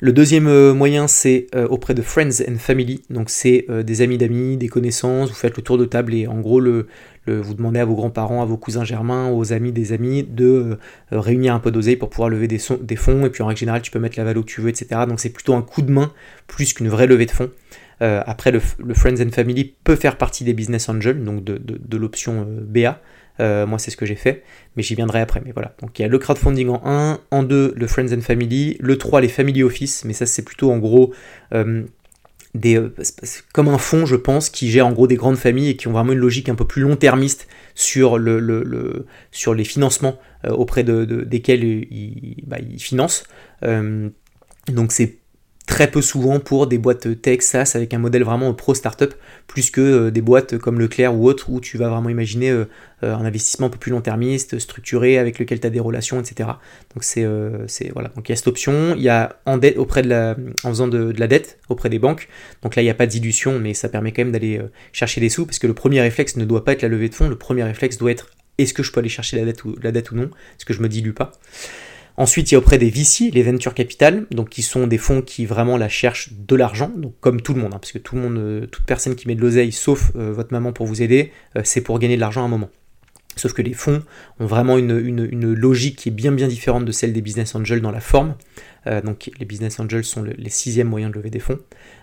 Le deuxième euh, moyen, c'est euh, auprès de Friends and Family. Donc, c'est euh, des amis d'amis, des connaissances. Vous faites le tour de table et en gros, le, vous demandez à vos grands-parents, à vos cousins germains, aux amis des amis de réunir un peu d'oseille pour pouvoir lever des, fonds. Et puis, en règle générale, tu peux mettre la valo que tu veux, etc. Donc, c'est plutôt un coup de main plus qu'une vraie levée de fonds. après, le, Friends and Family peut faire partie des business angels, donc de l'option BA. Euh, moi, c'est ce que j'ai fait, mais j'y viendrai après. Mais voilà. Donc, il y a le crowdfunding en 1, en 2, le Friends and Family, le 3, les Family Office, mais ça, c'est plutôt en gros. Euh, des, comme un fonds, je pense, qui gère en gros des grandes familles et qui ont vraiment une logique un peu plus long-termiste sur, le, sur les financements auprès de, desquels ils, bah, ils financent. donc c'est très peu souvent pour des boîtes tech SaaS avec un modèle vraiment pro startup plus que euh, des boîtes comme Leclerc ou autre où tu vas vraiment imaginer euh, euh, un investissement un peu plus long-termiste, structuré avec lequel tu as des relations, etc. Donc c'est voilà. Donc il y a cette option, il y a en auprès de faisant de, la dette auprès des banques. Donc là il n'y a pas de dilution mais ça permet quand même d'aller chercher des sous parce que le premier réflexe ne doit pas être la levée de fonds, le premier réflexe doit être est-ce que je peux aller chercher la dette ou la dette ou non? Est-ce que je me dilue pas? Ensuite, il y a auprès des VC, les venture capital, donc qui sont des fonds qui vraiment la cherchent de l'argent, donc comme tout le monde, hein, parce que tout le monde, euh, toute personne qui met de l'oseille, sauf euh, votre maman pour vous aider, euh, c'est pour gagner de l'argent à un moment. Sauf que les fonds ont vraiment une, logique qui est bien bien différente de celle des business angels dans la forme. donc les business angels sont les sixièmes moyens de lever des fonds.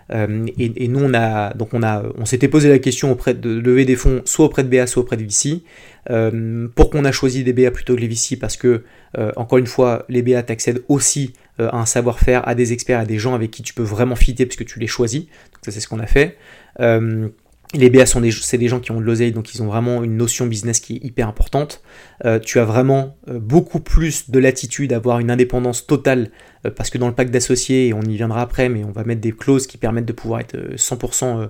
Et, nous on a donc on a on s'était posé la question auprès de lever des fonds soit auprès de BA soit auprès de VC. Euh, pourquoi on a choisi des BA plutôt que les VC Parce que, euh, encore une fois, les BA t'accèdent aussi euh, à un savoir-faire, à des experts, à des gens avec qui tu peux vraiment fitter puisque tu les choisis. Donc ça, c'est ce qu'on a fait. Les BA sont des, c'est des gens qui ont de l'oseille, donc ils ont vraiment une notion business qui est hyper importante. tu as vraiment beaucoup plus de latitude à avoir une indépendance totale, parce que dans le pacte d'associés, et on y viendra après, mais on va mettre des clauses qui permettent de pouvoir être 100%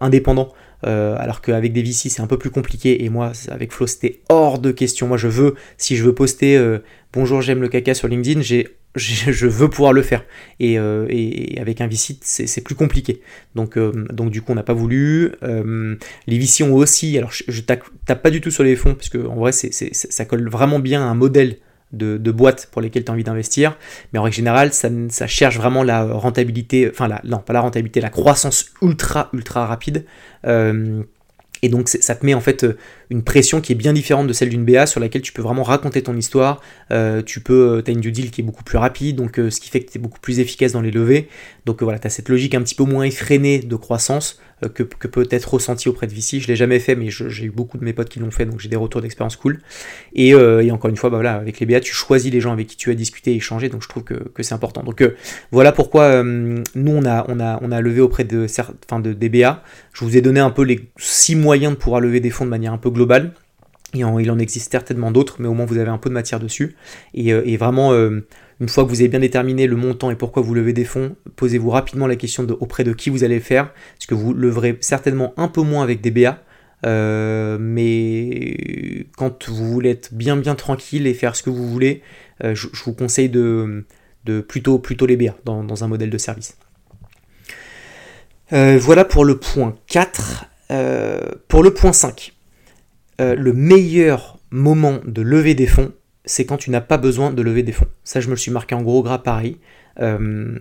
indépendant euh, alors qu'avec des VC c'est un peu plus compliqué et moi avec Flo c'était hors de question. Moi je veux, si je veux poster euh, bonjour j'aime le caca sur LinkedIn, j'ai je veux pouvoir le faire. Et, euh, avec un VC, c'est plus compliqué. Donc, du coup, on n'a pas voulu. les VC ont aussi, alors je, tape, pas du tout sur les fonds, parce que en vrai, ça colle vraiment bien à un modèle de, boîtes pour lesquelles tu as envie d'investir. Mais en règle générale, ça, cherche vraiment la rentabilité, enfin, la, non, pas la rentabilité, la croissance ultra, ultra rapide. Euh, et donc ça te met en fait euh, une pression qui est bien différente de celle d'une BA sur laquelle tu peux vraiment raconter ton histoire. Euh, tu peux, as une due deal qui est beaucoup plus rapide, donc ce qui fait que tu es beaucoup plus efficace dans les levées. Donc voilà, tu as cette logique un petit peu moins effrénée de croissance euh, que, peut être ressenti auprès de VC. Je l'ai jamais fait, mais j'ai eu beaucoup de mes potes qui l'ont fait, donc j'ai des retours d'expérience cool. Et, euh, encore une fois, bah voilà, avec les BA, tu choisis les gens avec qui tu as discuté et échangé, donc je trouve que, c'est important. Donc euh, voilà pourquoi nous, on a, on, a, on a levé auprès de, enfin, de, des BA. Je vous ai donné un peu les six moyens de pouvoir lever des fonds de manière un peu globale. il en existe certainement d'autres, mais au moins vous avez un peu de matière dessus. Et, et vraiment, une fois que vous avez bien déterminé le montant et pourquoi vous levez des fonds, posez-vous rapidement la question auprès de qui vous allez le faire, parce que vous leverez certainement un peu moins avec des BA, euh, mais quand vous voulez être bien bien tranquille et faire ce que vous voulez, euh, je, vous conseille de, plutôt, plutôt les BA dans, un modèle de service. Euh, voilà pour le point 4. pour le point 5, le meilleur moment de lever des fonds, c'est quand tu n'as pas besoin de lever des fonds. Ça, je me le suis marqué en gros gras pareil. Euh,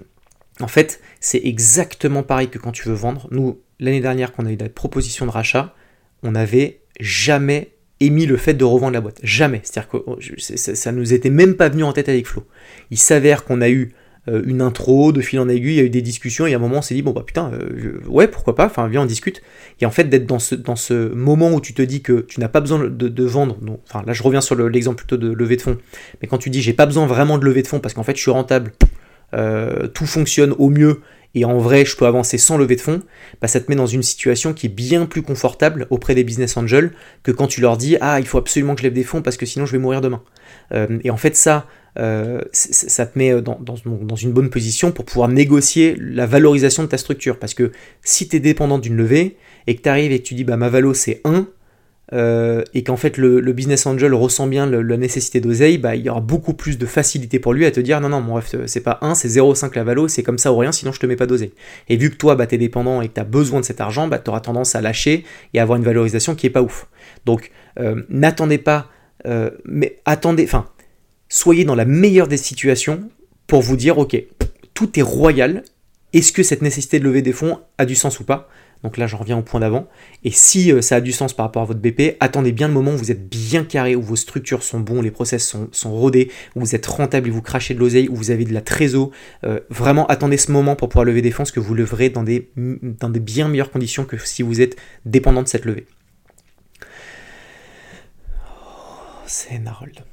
en fait, c'est exactement pareil que quand tu veux vendre. Nous, l'année dernière, quand on a eu des propositions de rachat, on n'avait jamais émis le fait de revendre la boîte. Jamais. C'est-à-dire que oh, ça, ne nous était même pas venu en tête avec Flo. Il s'avère qu'on a eu euh, une intro, de fil en aiguille, il y a eu des discussions, et à un moment on s'est dit, bon bah putain, euh, ouais, pourquoi pas, enfin viens on discute. Et en fait d'être dans ce, dans ce moment où tu te dis que tu n'as pas besoin de, vendre, enfin là je reviens sur l'exemple plutôt de levée de fonds, mais quand tu dis j'ai pas besoin vraiment de lever de fonds parce qu'en fait je suis rentable, euh, tout fonctionne au mieux, et en vrai je peux avancer sans lever de fonds, bah, ça te met dans une situation qui est bien plus confortable auprès des business angels que quand tu leur dis ah il faut absolument que je lève des fonds parce que sinon je vais mourir demain. et en fait ça, euh, ça te met euh, dans, une bonne position pour pouvoir négocier la valorisation de ta structure. Parce que si tu es dépendant d'une levée et que tu arrives et que tu dis bah, ma valo c'est 1, euh, et qu'en fait le, business angel ressent bien la nécessité d'oseille, bah, il y aura beaucoup plus de facilité pour lui à te dire non, non, mon bref, c'est pas 1, c'est 0,5 la valo, c'est comme ça ou rien, sinon je te mets pas d'oseille. Et vu que toi, bah, tu es dépendant et que tu as besoin de cet argent, bah, tu auras tendance à lâcher et à avoir une valorisation qui est pas ouf. Donc, n'attendez pas, mais attendez, enfin, soyez dans la meilleure des situations pour vous dire, ok, tout est royal, est-ce que cette nécessité de lever des fonds a du sens ou pas? Donc là, j'en reviens au point d'avant. Et si euh, ça a du sens par rapport à votre BP, attendez bien le moment où vous êtes bien carré, où vos structures sont bons, les process sont, rodés, où vous êtes rentable et vous crachez de l'oseille, où vous avez de la trésor. Euh, vraiment, attendez ce moment pour pouvoir lever des fonds, que vous leverez dans des, dans des bien meilleures conditions que si vous êtes dépendant de cette levée. Oh, c'est Narold.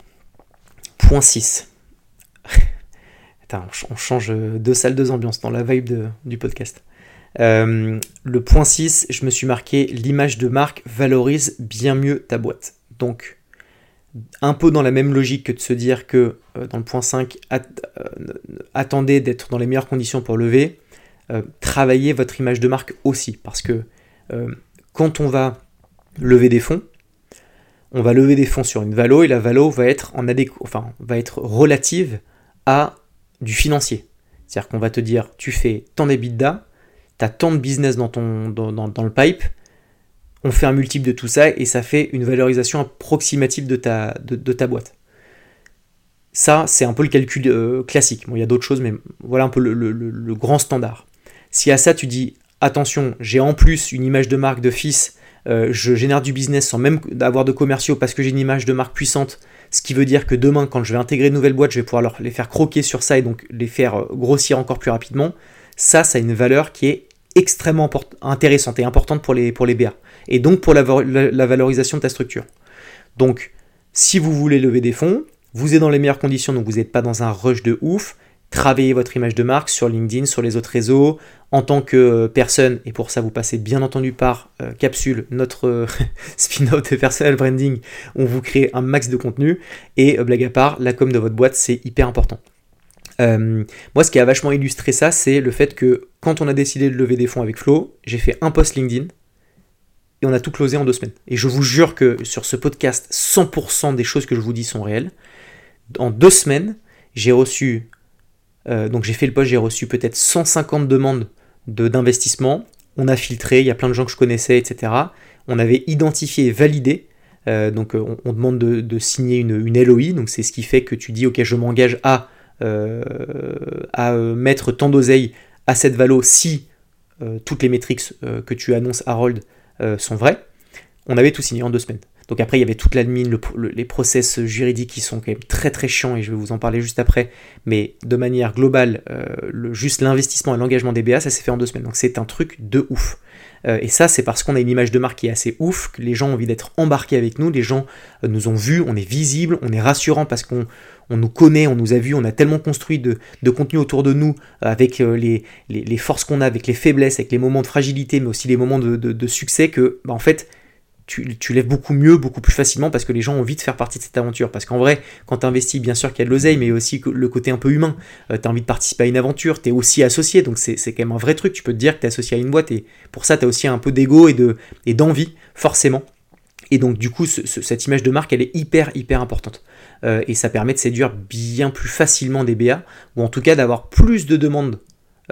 Point 6. on change deux salles, deux ambiances dans la vibe du podcast. le point 6, je me suis marqué l'image de marque valorise bien mieux ta boîte. Donc, un peu dans la même logique que de se dire que dans le point 5, attendez d'être dans les meilleures conditions pour lever, travaillez votre image de marque aussi. Parce que quand on va lever des fonds, on va lever des fonds sur une valo et la valo va être, en enfin, va être relative à du financier. C'est-à-dire qu'on va te dire, tu fais tant d'EBITDA, tu as tant de business dans, ton, dans, le pipe, on fait un multiple de tout ça et ça fait une valorisation approximative de ta, de, ta boîte. Ça, c'est un peu le calcul euh, classique. Bon, il y a d'autres choses, mais voilà un peu le, grand standard. Si à ça tu dis, attention, j'ai en plus une image de marque de fils euh, je génère du business sans même avoir de commerciaux parce que j'ai une image de marque puissante, ce qui veut dire que demain, quand je vais intégrer une nouvelle boîte, je vais pouvoir les faire croquer sur ça et donc les faire euh, grossir encore plus rapidement. Ça, ça a une valeur qui est extrêmement intéressante et importante pour les, pour BA et donc pour la, la valorisation de ta structure. Donc, si vous voulez lever des fonds, vous êtes dans les meilleures conditions, donc vous n'êtes pas dans un rush de ouf travailler votre image de marque sur LinkedIn, sur les autres réseaux, en tant que euh, personne, et pour ça vous passez bien entendu par euh, Capsule, notre euh, spin-off de personal branding, on vous crée un max de contenu, et blague à part, la com de votre boîte, c'est hyper important. moi, ce qui a vachement illustré ça, c'est le fait que quand on a décidé de lever des fonds avec Flo, j'ai fait un post LinkedIn, et on a tout closé en deux semaines. Et je vous jure que sur ce podcast, 100% des choses que je vous dis sont réelles. En deux semaines, j'ai reçu euh, donc j'ai fait le poste, j'ai reçu peut-être 150 demandes d'investissement. on a filtré, il y a plein de gens que je connaissais, etc. On avait identifié et validé. Euh, donc euh, on, demande de, signer une, une, LOI, donc c'est ce qui fait que tu dis ok je m'engage à, mettre tant d'oseille à cette valo si toutes les métriques que tu annonces Harold sont vraies. On avait tout signé en deux semaines. Donc après, il y avait toute l'admin, les process juridiques qui sont quand même très très chiants et je vais vous en parler juste après. Mais de manière globale, euh, juste l'investissement et l'engagement des BA, ça s'est fait en deux semaines. Donc c'est un truc de ouf. Euh, et ça, c'est parce qu'on a une image de marque qui est assez ouf, que les gens ont envie d'être embarqués avec nous, les gens euh, nous ont vus, on est visible, on est rassurant parce qu'on nous connaît, on nous a vus, on a tellement construit de, contenu autour de nous avec les, forces qu'on a, avec les faiblesses, avec les moments de fragilité, mais aussi les moments de, succès que, bah, en fait, tu, lèves beaucoup mieux, beaucoup plus facilement parce que les gens ont envie de faire partie de cette aventure. Parce qu'en vrai, quand tu investis, bien sûr qu'il y a de l'oseille, mais aussi le côté un peu humain. Euh, tu as envie de participer à une aventure, tu es aussi associé, donc c'est quand même un vrai truc. Tu peux te dire que tu es associé à une boîte et pour ça, tu as aussi un peu d'ego et d'envie, forcément. Et donc, du coup, cette image de marque, elle est hyper, hyper importante. Euh, et ça permet de séduire bien plus facilement des BA, ou en tout cas d'avoir plus de demandes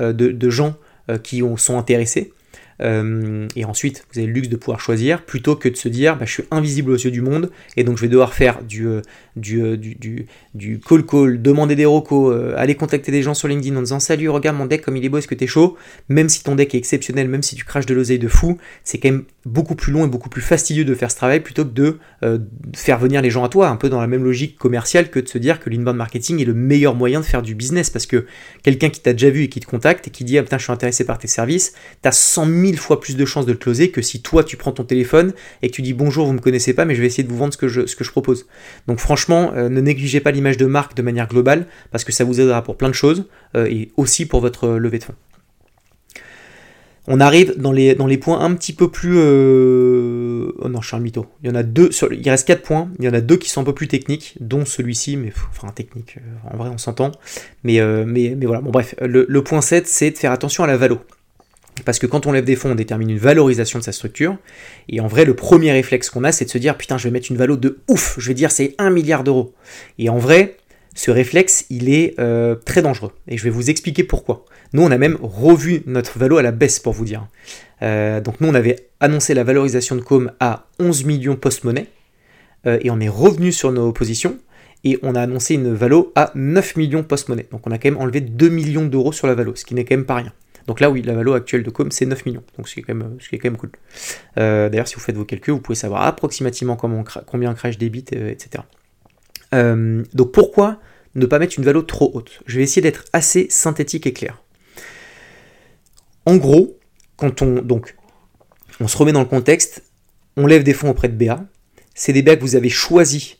euh, de, gens qui sont intéressés euh, et ensuite, vous avez le luxe de pouvoir choisir plutôt que de se dire bah, je suis invisible aux yeux du monde et donc je vais devoir faire du, euh, euh, du, du, du, call call, demander des recos, aller contacter des gens sur LinkedIn en disant salut, regarde mon deck comme il est beau, est-ce que t'es chaud? Même si ton deck est exceptionnel, même si tu craches de l'oseille de fou, c'est quand même beaucoup plus long et beaucoup plus fastidieux de faire ce travail plutôt que de faire venir les gens à toi, un peu dans la même logique commerciale que de se dire que l'inbound marketing est le meilleur moyen de faire du business parce que quelqu'un qui t'a déjà vu et qui te contacte et qui dit ah putain je suis intéressé par tes services, t'as 100 000 fois plus de chances de le closer que si toi tu prends ton téléphone et que tu dis bonjour, vous me connaissez pas, mais je vais essayer de vous vendre ce que je, ce que je propose. Donc franchement, euh, ne négligez pas l'image de marque de manière globale parce que ça vous aidera pour plein de choses euh, et aussi pour votre euh, levée de fonds. On arrive dans les, dans les points un petit peu plus. Oh non, je suis un mytho. Il y en a deux. Il reste quatre points. Il y en a deux qui sont un peu plus techniques, dont celui-ci, mais enfin technique. En vrai, on s'entend. Mais, mais, mais voilà. Bon, bref. Le, le point 7, c'est de faire attention à la valo. Parce que quand on lève des fonds, on détermine une valorisation de sa structure. Et en vrai, le premier réflexe qu'on a, c'est de se dire putain, je vais mettre une valo de ouf. Je vais dire c'est 1 milliard d'euros. Et en vrai, ce réflexe, il est euh, très dangereux. Et je vais vous expliquer pourquoi. Nous, on a même revu notre valo à la baisse, pour vous dire. Euh, donc nous, on avait annoncé la valorisation de Com à 11 millions post-monnaie. Euh, et on est revenu sur nos positions. Et on a annoncé une valo à 9 millions post-monnaie. Donc on a quand même enlevé 2 millions d'euros sur la valo, ce qui n'est quand même pas rien. Donc là, oui, la valeur actuelle de Com, c'est 9 millions. Donc ce qui est quand même, cool. D'ailleurs, si vous faites vos calculs, vous pouvez savoir approximativement combien crash débit, euh, etc. Euh, donc pourquoi ne pas mettre une valeur trop haute Je vais essayer d'être assez synthétique et clair. En gros, quand on donc on se remet dans le contexte, on lève des fonds auprès de BA. C'est des BA que vous avez choisis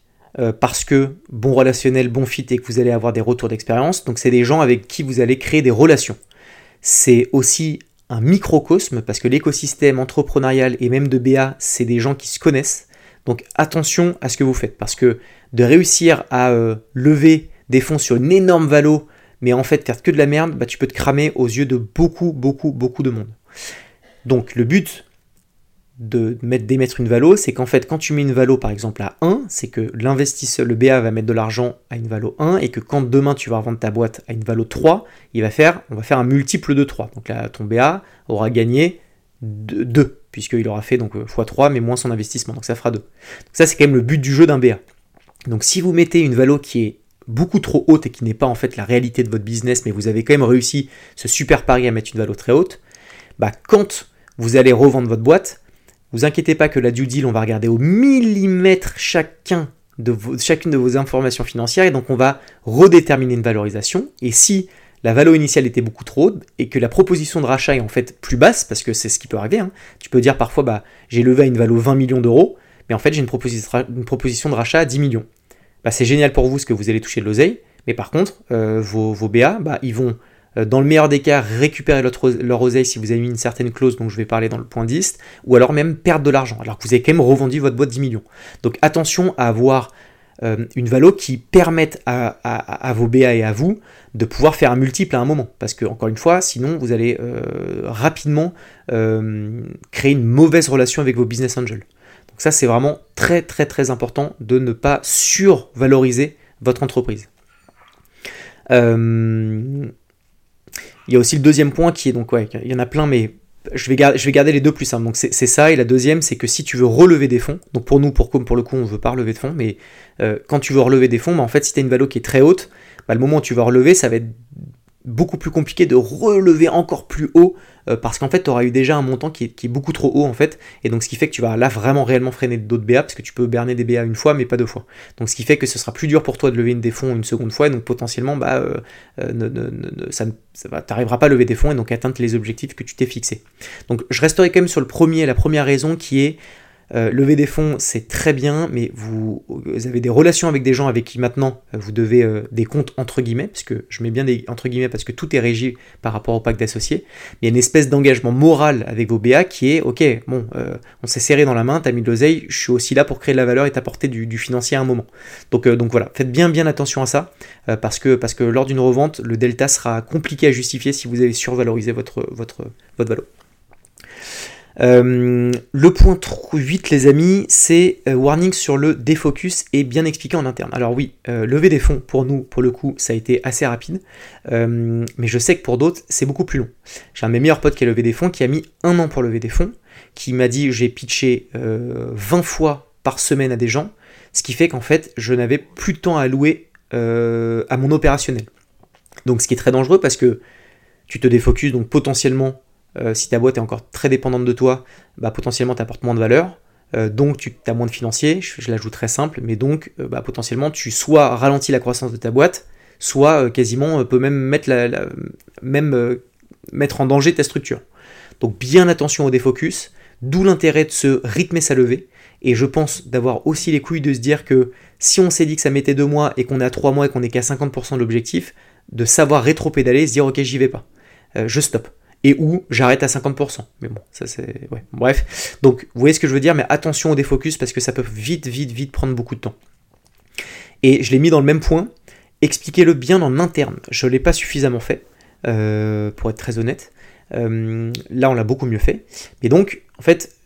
parce que bon relationnel, bon fit et que vous allez avoir des retours d'expérience. Donc c'est des gens avec qui vous allez créer des relations c'est aussi un microcosme, parce que l'écosystème entrepreneurial et même de BA, c'est des gens qui se connaissent. Donc attention à ce que vous faites, parce que de réussir à euh, lever des fonds sur une énorme valo, mais en fait faire que de la merde, bah, tu peux te cramer aux yeux de beaucoup, beaucoup, beaucoup de monde. Donc le but de mettre, d'émettre une valo, c'est qu'en fait, quand tu mets une valo par exemple à 1, c'est que l'investisseur, le BA va mettre de l'argent à une valo 1 et que quand demain tu vas revendre ta boîte à une valo 3, il va faire, on va faire un multiple de 3. Donc là, ton BA aura gagné 2, puisqu'il aura fait donc x3 mais moins son investissement, donc ça fera 2. Donc ça, c'est quand même le but du jeu d'un BA. Donc si vous mettez une valo qui est beaucoup trop haute et qui n'est pas en fait la réalité de votre business, mais vous avez quand même réussi ce super pari à mettre une valo très haute, bah quand vous allez revendre votre boîte, vous inquiétez pas que la due deal, on va regarder au millimètre chacun de chacune de vos informations financières et donc on va redéterminer une valorisation. Et si la valeur initiale était beaucoup trop haute et que la proposition de rachat est en fait plus basse, parce que c'est ce qui peut arriver, hein, tu peux dire parfois bah, j'ai levé à une valeur 20 millions d'euros, mais en fait j'ai une, proposition de rachat à 10 millions. Bah, c'est génial pour vous parce que vous allez toucher de l'oseille, mais par contre, euh, vos, vos, BA, bah, ils vont euh, dans le meilleur des cas, récupérer leur oseille si vous avez mis une certaine clause dont je vais parler dans le point 10, ou alors même perdre de l'argent, alors que vous avez quand même revendu votre boîte 10 millions. Donc attention à avoir euh, une valo qui permette à, vos BA et à vous de pouvoir faire un multiple à un moment. Parce que, encore une fois, sinon, vous allez rapidement créer une mauvaise relation avec vos business angels. Donc ça, c'est vraiment très très très important de ne pas survaloriser votre entreprise. Il y a aussi le deuxième point qui est donc, ouais, il y en a plein, mais je vais, garder, je vais garder les deux plus simples. Donc c'est ça, et la deuxième, c'est que si tu veux relever des fonds, donc pour nous, pour, pour le coup, on ne veut pas relever de fonds, mais euh, quand tu veux relever des fonds, bah, en fait, si tu as une valeur qui est très haute, bah, le moment où tu vas relever, ça va être beaucoup plus compliqué de relever encore plus haut euh, parce qu'en fait tu auras eu déjà un montant qui est, beaucoup trop haut en fait. Et donc ce qui fait que tu vas là vraiment réellement freiner d'autres BA parce que tu peux berner des BA une fois mais pas deux fois. Donc ce qui fait que ce sera plus dur pour toi de lever des fonds une seconde fois. Et donc potentiellement bah euh, euh, ne, ça, t'arriveras pas à lever des fonds et donc atteindre les objectifs que tu t'es fixé. Donc je resterai quand même sur le premier la première raison qui est euh, lever des fonds, c'est très bien, mais vous, avez des relations avec des gens avec qui maintenant euh, vous devez euh, des comptes entre guillemets, puisque je mets bien des entre guillemets parce que tout est régi par rapport au pacte d'associés. Il y a une espèce d'engagement moral avec vos BA qui est ok, bon, on s'est serré dans la main, t'as mis de l'oseille, je suis aussi là pour créer de la valeur et t'apporter du, financier à un moment. Donc, donc voilà, faites bien bien attention à ça, parce, que, parce que lors d'une revente, le delta sera compliqué à justifier si vous avez survalorisé votre, votre, votre valeur. Euh, le point 8, les amis, c'est euh, warning sur le défocus et bien expliqué en interne. Alors oui, euh, lever des fonds, pour nous, pour le coup, ça a été assez rapide, mais je sais que pour d'autres, c'est beaucoup plus long. J'ai un de mes meilleurs potes qui a levé des fonds, qui a mis un an pour lever des fonds, qui m'a dit j'ai pitché 20 fois par semaine à des gens, ce qui fait qu'en fait, je n'avais plus de temps à allouer à mon opérationnel. Donc ce qui est très dangereux parce que tu te défocuses, donc potentiellement euh, si ta boîte est encore très dépendante de toi, bah, potentiellement tu apportes moins de valeur. Euh, donc tu as moins de financiers, je, l'ajoute très simple, mais donc euh, bah, potentiellement tu soit ralentis la croissance de ta boîte, soit quasiment peut même mettre, la, même, mettre en danger ta structure. Donc bien attention au défocus, d'où l'intérêt de se rythmer sa levée. Et je pense d'avoir aussi les couilles de se dire que si on s'est dit que ça mettait deux mois et qu'on est à trois mois et qu'on est qu'à 50% de l'objectif, de savoir rétro-pédaler, se dire ok j'y vais pas, je stoppe et où j'arrête à 50%. Mais bon, ça c'est... Ouais. Bref, donc vous voyez ce que je veux dire, mais attention au défocus parce que ça peut vite, vite, vite prendre beaucoup de temps. Et je l'ai mis dans le même point, expliquez-le bien en interne. Je ne l'ai pas suffisamment fait, euh, pour être très honnête. Euh, là, on l'a beaucoup mieux fait. Mais donc, en fait,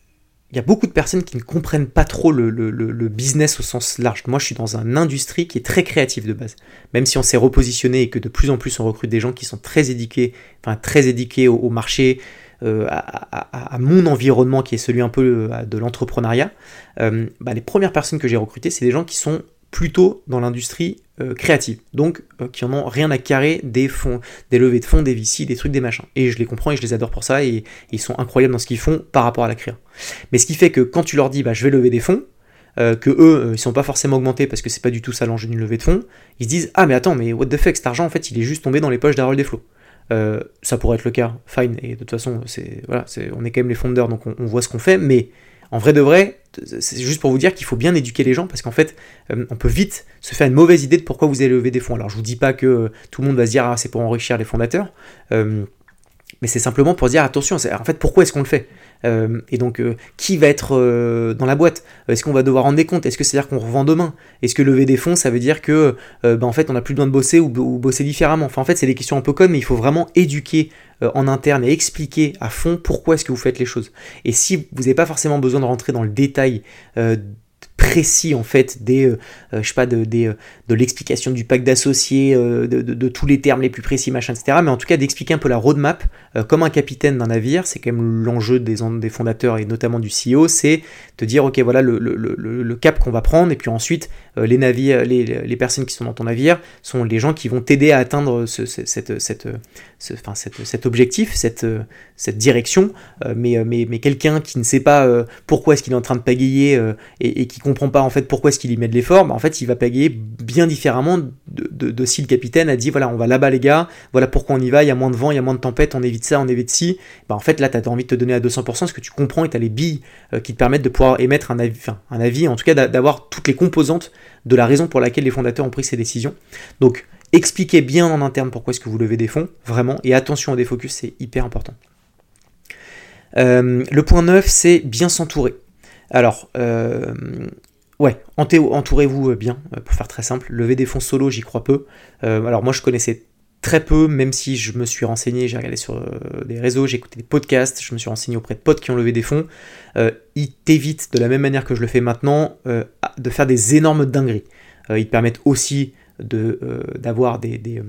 il y a beaucoup de personnes qui ne comprennent pas trop le, business au sens large. Moi, je suis dans une industrie qui est très créative de base. Même si on s'est repositionné et que de plus en plus on recrute des gens qui sont très éduqués, enfin très éduqués au, marché, euh, à, mon environnement qui est celui un peu euh, de l'entrepreneuriat, euh, bah, les premières personnes que j'ai recrutées, c'est des gens qui sont plutôt dans l'industrie euh, créative, donc euh, qui en ont rien à carrer des fonds, des levées de fonds, des VC, des trucs, des machins. Et je les comprends et je les adore pour ça, et, ils sont incroyables dans ce qu'ils font par rapport à la créa. Mais ce qui fait que quand tu leur dis bah, je vais lever des fonds, euh, que eux, ils sont pas forcément augmentés parce que c'est pas du tout ça l'enjeu d'une levée de fonds, ils se disent ah mais attends mais what the fuck cet argent en fait il est juste tombé dans les poches d'Harold Desflots. ça pourrait être le cas, fine, et de toute façon c'est voilà, on est quand même les fondeurs donc on voit ce qu'on fait, mais en vrai de vrai, c'est juste pour vous dire qu'il faut bien éduquer les gens parce qu'en fait, euh, on peut vite se faire une mauvaise idée de pourquoi vous allez lever des fonds. Alors je vous dis pas que tout le monde va se dire ah c'est pour enrichir les fondateurs. Euh, mais c'est simplement pour dire attention, en fait pourquoi est-ce qu'on le fait? Euh, Et donc euh, qui va être euh, dans la boîte? Est-ce qu'on va devoir rendre des comptes? Est-ce que c'est-à-dire qu'on revend demain? Est-ce que lever des fonds, ça veut dire que bah, en fait on n'a plus besoin de bosser ou, bosser différemment? Enfin en fait c'est des questions un peu connes, mais il faut vraiment éduquer en interne et expliquer à fond pourquoi est-ce que vous faites les choses. Et si vous n'avez pas forcément besoin de rentrer dans le détail précis en fait des euh, euh, je sais pas de, euh, de l'explication du pacte d'associés de, tous les termes les plus précis machin etc mais en tout cas d'expliquer un peu la roadmap comme un capitaine d'un navire c'est quand même l'enjeu des, fondateurs et notamment du CEO c'est de dire ok voilà le, cap qu'on va prendre et puis ensuite les navires les, les, personnes qui sont dans ton navire sont les gens qui vont t'aider à atteindre ce, cette, cette, cette, cet objectif cette, direction. Mais, mais, mais quelqu'un qui ne sait pas pourquoi est-ce qu'il est en train de pagayer et, et qui comprend pas en fait pourquoi est-ce qu'il y met de l'effort, bah, en fait il va pagayer bien différemment de, si le capitaine a dit voilà on va là-bas les gars, voilà pourquoi on y va, il y a moins de vent, il y a moins de tempête, on évite ça, on évite ci, bah en fait là tu as envie de te donner à 200% ce que tu comprends et tu as les billes euh, qui te permettent de pouvoir émettre un avis, enfin, un avis en tout cas d'avoir toutes les composantes de la raison pour laquelle les fondateurs ont pris ces décisions. Donc expliquez bien en interne pourquoi est-ce que vous levez des fonds, vraiment, et attention au défocus, c'est hyper important. Euh, le point 9, c'est bien s'entourer. Alors, euh, ouais, entourez-vous euh, bien, pour faire très simple. Lever des fonds solo, j'y crois peu. alors moi, je connaissais très peu, même si je me suis renseigné, j'ai regardé sur des réseaux, j'ai écouté des podcasts, je me suis renseigné auprès de potes qui ont levé des fonds. ils t'évitent, de la même manière que je le fais maintenant, de faire des énormes dingueries. ils te permettent aussi d'avoir des, des,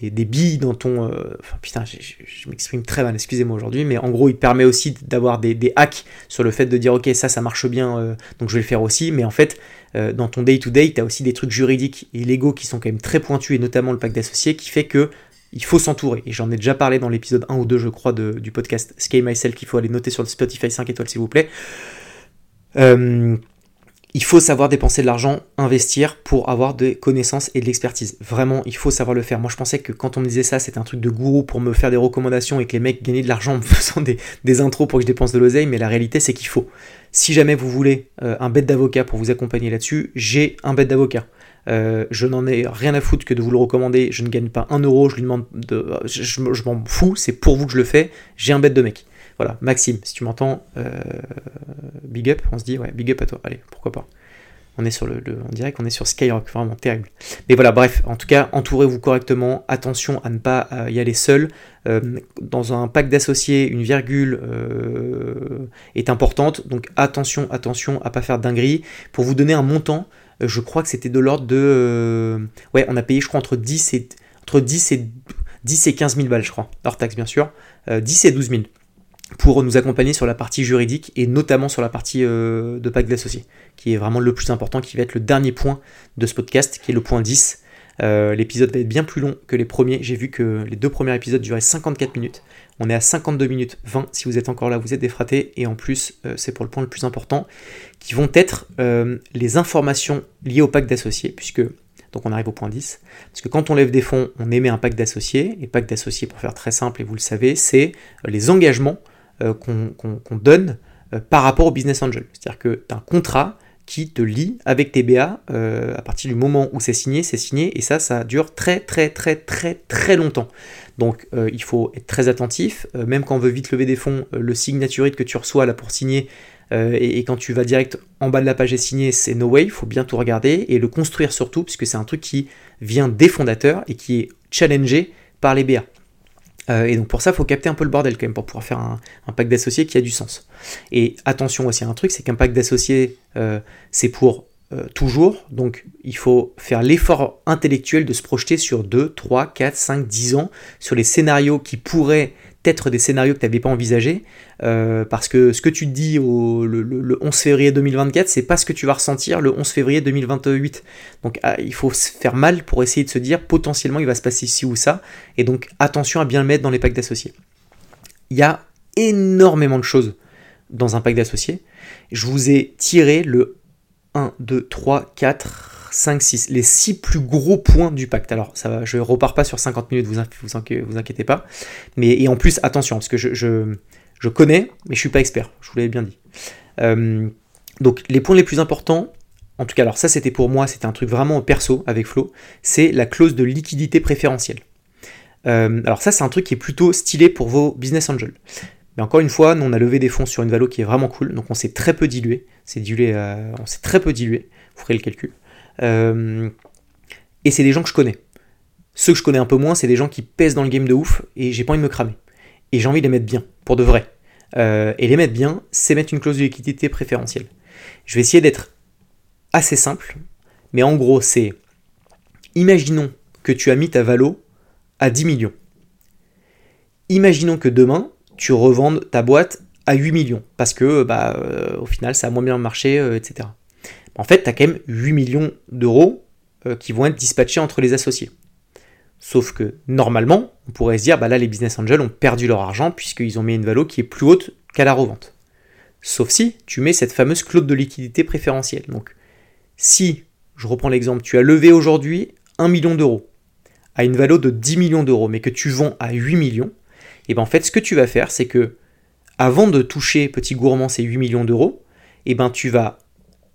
billes dans ton... Euh, enfin putain, je, m'exprime très mal, excusez-moi aujourd'hui, mais en gros, il permet aussi d'avoir des, hacks sur le fait de dire, ok, ça, ça marche bien, euh, donc je vais le faire aussi, mais en fait, euh, dans ton day-to-day, tu as aussi des trucs juridiques et légaux qui sont quand même très pointus, et notamment le pacte d'associés, qui fait que il faut s'entourer. Et j'en ai déjà parlé dans l'épisode 1 ou 2, je crois, du podcast Scale Myself, qu'il faut aller noter sur le Spotify 5 étoiles, s'il vous plaît. Euh, il faut savoir dépenser de l'argent, investir pour avoir des connaissances et de l'expertise. Vraiment, il faut savoir le faire. Moi, je pensais que quand on me disait ça, c'était un truc de gourou pour me faire des recommandations et que les mecs gagnaient de l'argent en me faisant des, intros pour que je dépense de l'oseille, mais la réalité, c'est qu'il faut. Si jamais vous voulez euh, un bête d'avocat pour vous accompagner là-dessus, j'ai un bête d'avocat. Euh, je n'en ai rien à foutre que de vous le recommander. Je ne gagne pas un euro. Je lui demande de. Je, je m'en fous. C'est pour vous que je le fais. J'ai un bête de mec. Voilà, Maxime, si tu m'entends, euh, big up, on se dit, ouais, big up à toi, allez, pourquoi pas. On est sur le, on dirait qu'on est sur Skyrock, vraiment terrible. Mais voilà, bref, en tout cas, entourez-vous correctement, attention à ne pas euh, y aller seul. Euh, dans un pack d'associés, une virgule est importante, donc attention, attention à pas faire dinguerie. Pour vous donner un montant, je crois que c'était de l'ordre de, ouais, on a payé, je crois, entre 10 et entre 10 et 10 et 15 000 balles, je crois, hors taxe bien sûr, 10 et 12 000 pour nous accompagner sur la partie juridique et notamment sur la partie euh, de pacte d'associés, qui est vraiment le plus important, qui va être le dernier point de ce podcast, qui est le point 10. Euh, l'épisode va être bien plus long que les premiers. J'ai vu que les deux premiers épisodes duraient 54 minutes. On est à 52 minutes 20. Si vous êtes encore là, vous êtes défraté. Et en plus, euh, c'est pour le point le plus important, qui vont être les informations liées au pacte d'associés, puisque donc on arrive au point 10. Parce que quand on lève des fonds, on émet un pacte d'associés. Et pacte d'associés, pour faire très simple, et vous le savez, c'est les engagements euh, qu'on donne euh, par rapport au business angel. C'est-à-dire que tu as un contrat qui te lie avec TBA euh, à partir du moment où c'est signé, c'est signé, et ça, ça dure très très très très très longtemps. Donc il faut être très attentif, même quand on veut vite lever des fonds, le signaturite que tu reçois là pour signer, et, et, quand tu vas direct en bas de la page et signer, c'est no way, il faut bien tout regarder, et le construire surtout, puisque c'est un truc qui vient des fondateurs et qui est challengé par les BA. Euh, et donc pour ça, il faut capter un peu le bordel quand même pour pouvoir faire un, pack d'associés qui a du sens. Et attention aussi à un truc, c'est qu'un pack d'associés, euh, c'est pour euh, toujours, donc il faut faire l'effort intellectuel de se projeter sur 2, 3, 4, 5, 10 ans, sur les scénarios qui pourraient être des scénarios que tu n'avais pas envisagés, euh, parce que ce que tu te dis au, le, 11 février 2024, c'est pas ce que tu vas ressentir le 11 février 2028. Donc ah, il faut se faire mal pour essayer de se dire potentiellement il va se passer ci ou ça, et donc attention à bien le mettre dans les packs d'associés. Il y a énormément de choses dans un pack d'associés. Je vous ai tiré le 1, 2, 3, 4, 5, 6, les 6 plus gros points du pacte. Alors, ça va, je repars pas sur 50 minutes, vous, inquiétez pas. Mais, et en plus, attention, parce que je, connais, mais je suis pas expert, je vous l'avais bien dit. Euh, donc, les points les plus importants, en tout cas, alors ça c'était pour moi, c'était un truc vraiment perso avec Flo, c'est la clause de liquidité préférentielle. alors ça, c'est un truc qui est plutôt stylé pour vos business angels. Mais encore une fois, nous on a levé des fonds sur une valo qui est vraiment cool, donc on s'est très peu dilué. Dilué, on s'est très peu dilué. Vous ferez le calcul. Et c'est des gens que je connais. Ceux que je connais un peu moins, c'est des gens qui pèsent dans le game de ouf et j'ai pas envie de me cramer. Et j'ai envie de les mettre bien, pour de vrai. Euh, et les mettre bien, c'est mettre une clause de liquidité préférentielle. Je vais essayer d'être assez simple, mais en gros, c'est imaginons que tu as mis ta valo à 10 millions. Imaginons que demain, tu revendes ta boîte à 8 millions, parce que bah, euh, au final, ça a moins bien marché, euh, etc. En fait, tu as quand même 8 millions d'euros qui vont être dispatchés entre les associés. Sauf que normalement, on pourrait se dire, bah là les business angels ont perdu leur argent puisqu'ils ont mis une valeur qui est plus haute qu'à la revente. Sauf si tu mets cette fameuse clause de liquidité préférentielle. Donc si, je reprends l'exemple, tu as levé aujourd'hui 1 million d'euros à une valeur de 10 millions d'euros, mais que tu vends à 8 millions, et bien en fait ce que tu vas faire, c'est que avant de toucher petit gourmand ces 8 millions d'euros, et ben tu vas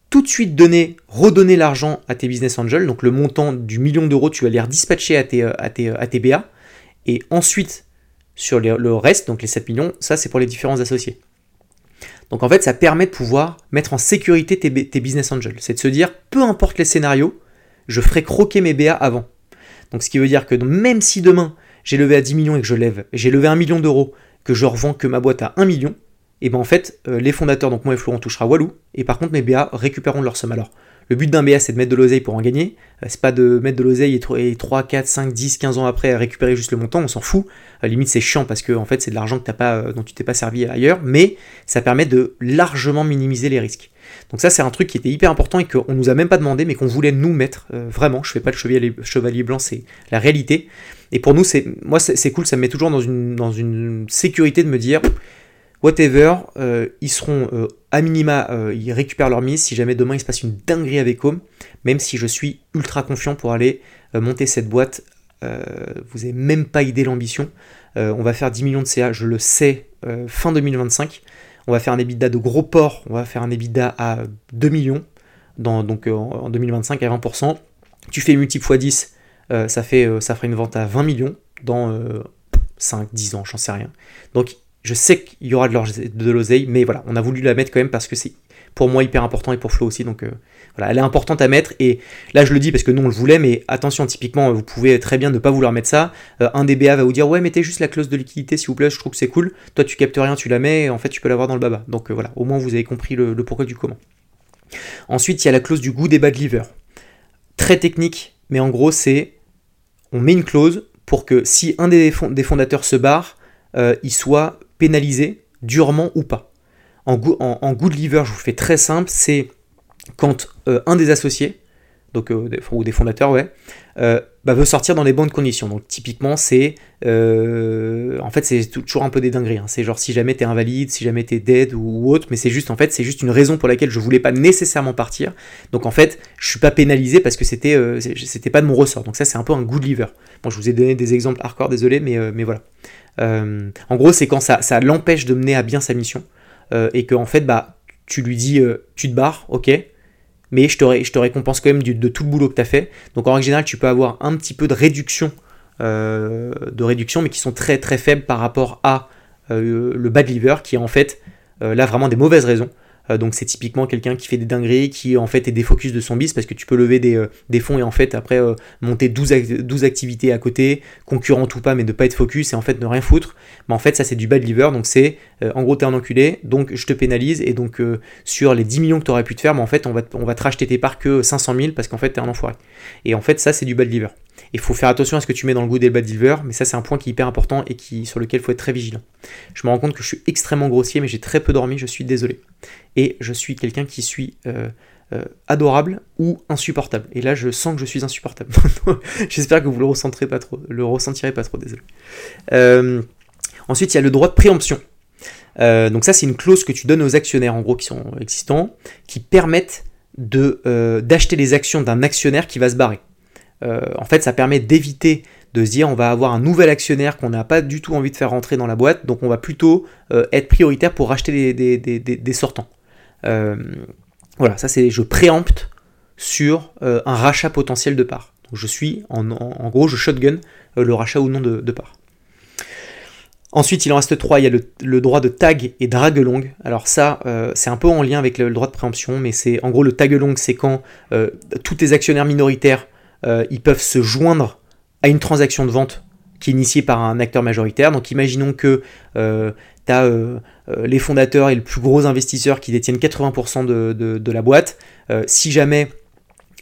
tout de suite donner, redonner l'argent à tes business angels, donc le montant du million d'euros, tu vas les redispatcher à tes, euh, à tes, euh, à tes BA, et ensuite, sur le reste, donc les 7 millions, ça c'est pour les différents associés. Donc en fait, ça permet de pouvoir mettre en sécurité tes, tes business angels. C'est de se dire, peu importe les scénarios, je ferai croquer mes BA avant. Donc ce qui veut dire que même si demain j'ai levé à 10 millions et que je lève, j'ai levé 1 million d'euros, que je revends que ma boîte à 1 million, et ben en fait, euh, les fondateurs, donc moi et Florent, touchera Walou, et par contre mes BA récupéreront leur somme. Alors, le but d'un BA, c'est de mettre de l'oseille pour en gagner, euh, c'est pas de mettre de l'oseille et 3, 4, 5, 10, 15 ans après récupérer juste le montant, on s'en fout. À limite, c'est chiant parce que en fait, c'est de l'argent que pas, euh, dont tu t'es pas servi ailleurs, mais ça permet de largement minimiser les risques. Donc ça, c'est un truc qui était hyper important et qu'on nous a même pas demandé, mais qu'on voulait nous mettre, vraiment, je fais pas le chevalier, chevalier blanc, c'est la réalité. Et pour nous, c'est moi, c'est cool, ça me met toujours dans une, dans une sécurité de me dire, whatever, euh, ils seront euh, à minima, euh, ils récupèrent leur mise si jamais demain il se passe une dinguerie avec Home, même si je suis ultra confiant pour aller monter cette boîte. vous n'avez même pas idée l'ambition. on va faire 10 millions de CA, je le sais, fin 2025. On va faire un EBITDA de gros port, on va faire un EBITDA à 2 millions, donc en 2025 à 20%. Tu fais multiple x 10, ça, fait, ça fera une vente à 20 millions dans 5, 10 ans, j'en sais rien. Donc je sais qu'il y aura de l'oseille, mais voilà, on a voulu la mettre quand même parce que c'est pour moi hyper important et pour Flo aussi. Donc euh, voilà, elle est importante à mettre. Et là, je le dis parce que nous, on le voulait, mais attention, typiquement, vous pouvez très bien ne pas vouloir mettre ça. Euh, un DBA va vous dire Ouais, mettez juste la clause de liquidité, s'il vous plaît, je trouve que c'est cool. Toi, tu captes rien, tu la mets, et en fait, tu peux l'avoir dans le baba. Donc euh, voilà, au moins, vous avez compris le, pourquoi du comment. Ensuite, il y a la clause du goût des bad liver. Très technique, mais en gros, c'est on met une clause pour que si un des, fondateurs se barre, il soit pénalisé, durement ou pas. En, good liver, je vous fais très simple, c'est quand euh, un des associés, euh, ou des fondateurs, ouais, euh, bah, veut sortir dans les bonnes conditions. Donc typiquement, c'est en fait c'est toujours un peu des dingueries. Hein. C'est genre si jamais t'es invalide, si jamais t'es dead ou, autre, mais c'est juste en fait c'est juste une raison pour laquelle je voulais pas nécessairement partir. Donc en fait, je suis pas pénalisé parce que c'était c'était pas de mon ressort. Donc ça c'est un peu un good liver. Bon, je vous ai donné des exemples hardcore, désolé, mais mais voilà. Euh, en gros, c'est quand ça, l'empêche de mener à bien sa mission euh, et que en fait, bah, tu lui dis, euh, tu te barres, ok, mais je te, récompense quand même de tout le boulot que tu as fait. Donc en règle générale, tu peux avoir un petit peu de réduction, réduction, mais qui sont très très faibles par rapport à le bad liver, qui est en fait là vraiment des mauvaises raisons. Euh, donc c'est typiquement quelqu'un qui fait des dingueries, qui en fait est défocus de son bis parce que tu peux lever des, euh, fonds et en fait après euh, monter 12, 12, activités à côté, concurrentes ou pas, mais ne pas être focus et en fait ne rien foutre. Mais en fait ça c'est du bad liver, donc c'est en gros t'es un enculé, donc je te pénalise et donc sur les 10 millions que tu aurais pu te faire, mais en fait on va, on va te racheter tes parts que 500 000 parce qu'en fait t'es un enfoiré. Et en fait ça c'est du bad liver. Il faut faire attention à ce que tu mets dans le goût des bad liver, mais ça c'est un point qui est hyper important et sur lequel il faut être très vigilant. Je me rends compte que je suis extrêmement grossier, mais j'ai très peu dormi, je suis désolé. Et je suis quelqu'un qui suis euh, euh, adorable ou insupportable. Et là je sens que je suis insupportable. J'espère que vous le pas trop, le ressentirez pas trop, désolé. Euh, ensuite il y a le droit de préemption. donc ça c'est une clause que tu donnes aux actionnaires en gros qui sont existants, qui permettent d'acheter les actions d'un actionnaire qui va se barrer. Euh, en fait, ça permet d'éviter de se dire on va avoir un nouvel actionnaire qu'on n'a pas du tout envie de faire rentrer dans la boîte, donc on va plutôt euh, être prioritaire pour racheter des, sortants. Euh, voilà, ça c'est je préempte sur un rachat potentiel de parts. je suis, en, gros, je shotgun le rachat ou non de, de parts. Ensuite, il en reste trois. Il y a le, droit de tag et drague longue. Alors ça, c'est un peu en lien avec le, droit de préemption, mais c'est en gros le tag longue, c'est quand tous tes actionnaires minoritaires, ils peuvent se joindre à une transaction de vente qui est initiée par un acteur majoritaire. Donc imaginons que tu as euh, euh, les fondateurs et le plus gros investisseur qui détiennent 80% de, la boîte. Euh, si jamais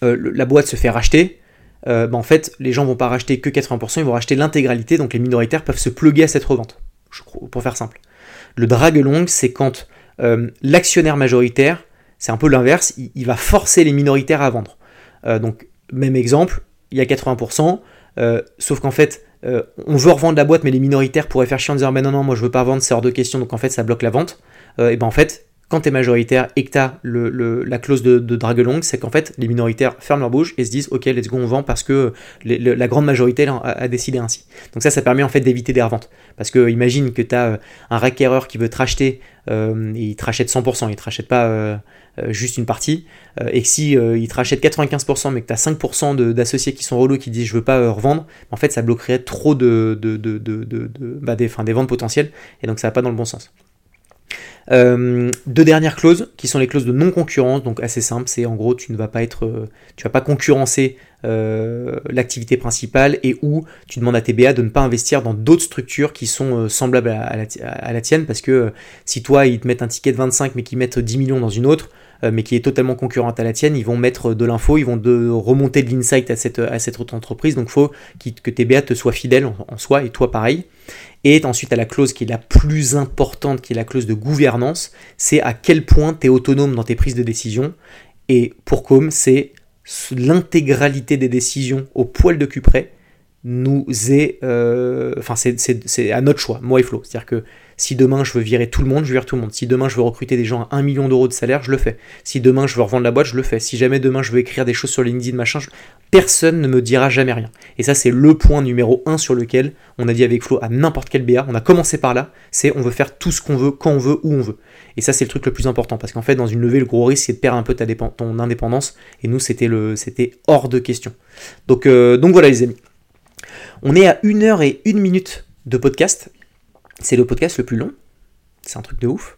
la boîte se fait racheter, bah, en fait, les gens vont pas racheter que 80%, ils vont racheter l'intégralité, donc les minoritaires peuvent se pluguer à cette revente, pour faire simple. Le drag long, c'est quand l'actionnaire majoritaire, c'est un peu l'inverse, il, va forcer les minoritaires à vendre. donc, même exemple, il y a 80%, sauf qu'en fait, euh, on veut revendre la boîte, mais les minoritaires pourraient faire chier en disant ben non, non, moi je veux pas vendre, c'est hors de question, donc en fait ça bloque la vente. Euh, et ben en fait, quand tu majoritaire et que tu la clause de, de c'est qu'en fait les minoritaires ferment leur bouche et se disent ok, let's go, on vend parce que la grande majorité a, décidé ainsi. Donc ça, ça permet en fait d'éviter des reventes. Parce que imagine que tu as euh, un requéreur qui veut te racheter, et il te rachète 100%, il te rachète pas euh, juste une partie, euh, et si euh, il te rachète 95% mais que tu as 5% d'associés qui sont relous qui disent je veux pas revendre, en fait ça bloquerait trop de, de, de, bah, des, ventes potentielles, et donc ça va pas dans le bon sens. deux dernières clauses qui sont les clauses de non-concurrence, donc assez simple, c'est en gros tu ne vas pas être, tu vas pas concurrencer l'activité principale et où tu demandes à TBA de ne pas investir dans d'autres structures qui sont semblables à, la, à, la, tienne. Parce que si toi ils te mettent un ticket de 25 mais qu'ils mettent 10 millions dans une autre, mais qui est totalement concurrente à la tienne, ils vont mettre de l'info, ils vont de remonter de l'insight à cette, à cette autre entreprise. Donc il faut que TBA te soit fidèle en, soi et toi pareil. Et ensuite à la clause qui est la plus importante, qui est la clause de gouvernance, c'est à quel point tu es autonome dans tes prises de décision. Et pour Com, c'est l'intégralité des décisions au poil de cul nous est, euh, enfin c'est à notre choix, moi et Flo. C'est-à-dire que si demain je veux virer tout le monde, je vire tout le monde. Si demain je veux recruter des gens à 1 million d'euros de salaire, je le fais. Si demain je veux revendre la boîte, je le fais. Si jamais demain je veux écrire des choses sur LinkedIn, machin, personne ne me dira jamais rien. Et ça, c'est le point numéro 1 sur lequel on a dit avec Flo à n'importe quel BA, on a commencé par là, c'est on veut faire tout ce qu'on veut, quand on veut, où on veut. Et ça, c'est le truc le plus important, parce qu'en fait, dans une levée, le gros risque, c'est de perdre un peu ta ton indépendance, et nous, c'était hors de question. Donc, euh, donc voilà les amis. On est à 1 heure et 1 minute de podcast. C'est le podcast le plus long. C'est un truc de ouf.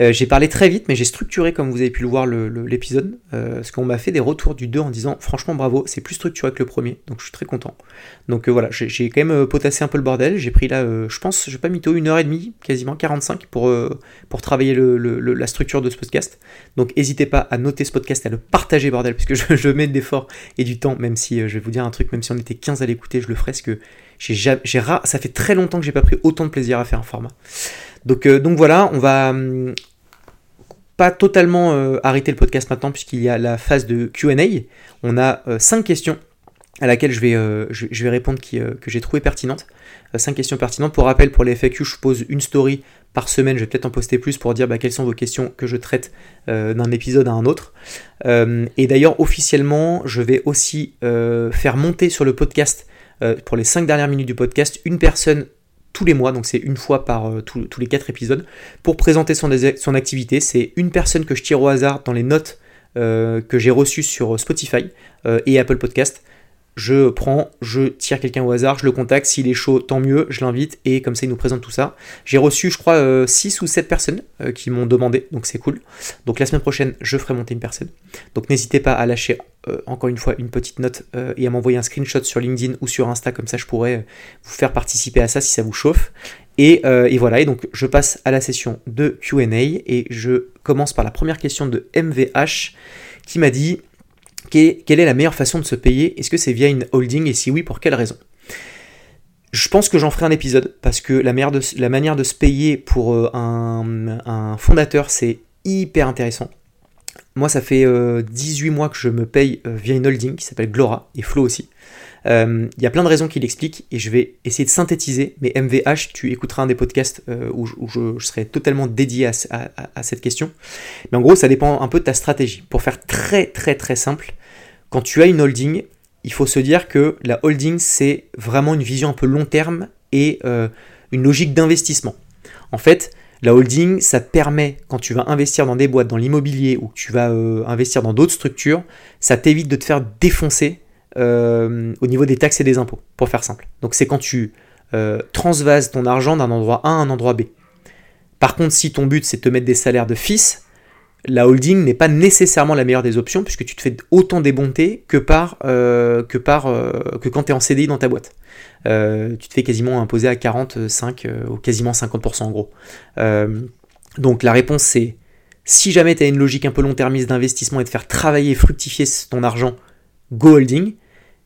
Euh, j'ai parlé très vite, mais j'ai structuré, comme vous avez pu le voir, l'épisode. Euh, parce qu'on m'a fait des retours du 2 en disant franchement bravo, c'est plus structuré que le premier, donc je suis très content. Donc euh, voilà, j'ai quand même potassé un peu le bordel. J'ai pris là, je pense, j'ai pas tôt une heure et demie, quasiment 45 pour, pour travailler la structure de ce podcast. Donc n'hésitez pas à noter ce podcast, à le partager, bordel, puisque je, je mets de l'effort et du temps, même si je vais vous dire un truc, même si on était 15 à l'écouter, je le ferai, parce que j'ai ça fait très longtemps que j'ai pas pris autant de plaisir à faire un format. Donc, euh, donc voilà, on va hum, pas totalement euh, arrêter le podcast maintenant puisqu'il y a la phase de QA. On a 5 euh, questions à laquelle je vais, répondre que j'ai trouvé pertinentes. 5 questions pertinentes. Pour rappel, pour les FAQ, je pose une story par semaine. Je vais peut-être en poster plus pour dire bah, quelles sont vos questions que je traite d'un épisode à un autre. et d'ailleurs, officiellement, je vais aussi faire monter sur le podcast pour les 5 dernières minutes du podcast, une personne tous les mois, donc c'est une fois par euh, tous les 4 épisodes, pour présenter son, activité. C'est une personne que je tire au hasard dans les notes euh, que j'ai reçues sur Spotify et Apple Podcast je prends, je tire quelqu'un au hasard, je le contacte, s'il est chaud, tant mieux, je l'invite, et comme ça il nous présente tout ça. J'ai reçu, je crois, 6 euh, ou 7 personnes euh, qui m'ont demandé, donc c'est cool. Donc la semaine prochaine, je ferai monter une personne. Donc n'hésitez pas à lâcher, euh, encore une fois, une petite note et à m'envoyer un screenshot sur LinkedIn ou sur Insta, comme ça je pourrais vous faire participer à ça si ça vous chauffe. Et, et voilà, et donc je passe à la session de QA, et je commence par la première question de MVH qui m'a dit quelle est la meilleure façon de se payer? Est-ce que c'est via une holding? Et si oui, pour quelle raison? Je pense que j'en ferai un épisode parce que la manière de, se payer pour euh, un, fondateur, c'est hyper intéressant. Moi, ça fait 18 euh, mois que je me paye euh, via une holding qui s'appelle Glora et Flow aussi. Il y a plein de raisons qui l'expliquent et je vais essayer de synthétiser. Mais MVH, tu écouteras un des podcasts où, je, serai totalement dédié à, cette question. Mais en gros, ça dépend un peu de ta stratégie. Pour faire très très très simple, quand tu as une holding, il faut se dire que la holding, c'est vraiment une vision un peu long terme et euh, une logique d'investissement. En fait, la holding, ça permet, quand tu vas investir dans des boîtes, dans l'immobilier ou que tu vas euh, investir dans d'autres structures, ça t'évite de te faire défoncer au niveau des taxes et des impôts, pour faire simple. Donc c'est quand tu transvases ton argent d'un endroit A à un endroit B. Par contre, si ton but c'est de te mettre des salaires de fils, la holding n'est pas nécessairement la meilleure des options puisque tu te fais autant débonter que euh, que par euh, que quand tu es en CDI dans ta boîte. Euh, tu te fais quasiment imposer à 45 ou quasiment 50% en gros. donc la réponse c'est si jamais tu as une logique un peu long-termiste d'investissement et de faire travailler et fructifier ton argent, go holding.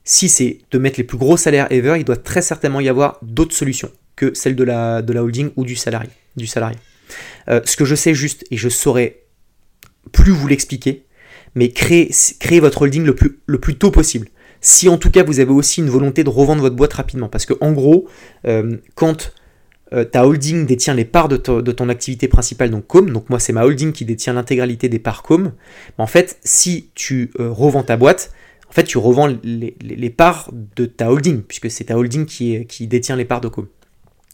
Si c'est de mettre les plus gros salaires ever, il doit très certainement y avoir d'autres solutions que celle de la, de la holding ou du salarié. Du salarié. ce que je sais juste, et je saurais plus vous l'expliquer, mais créez, votre holding le plus, tôt possible. Si en tout cas vous avez aussi une volonté de revendre votre boîte rapidement. Parce que en gros, euh, quand euh, ta holding détient les parts de, ton activité principale, donc Com, donc moi c'est ma holding qui détient l'intégralité des parts Com, en fait si tu euh, revends ta boîte, en fait tu revends les, parts de ta holding, puisque c'est ta holding qui, qui détient les parts de Com.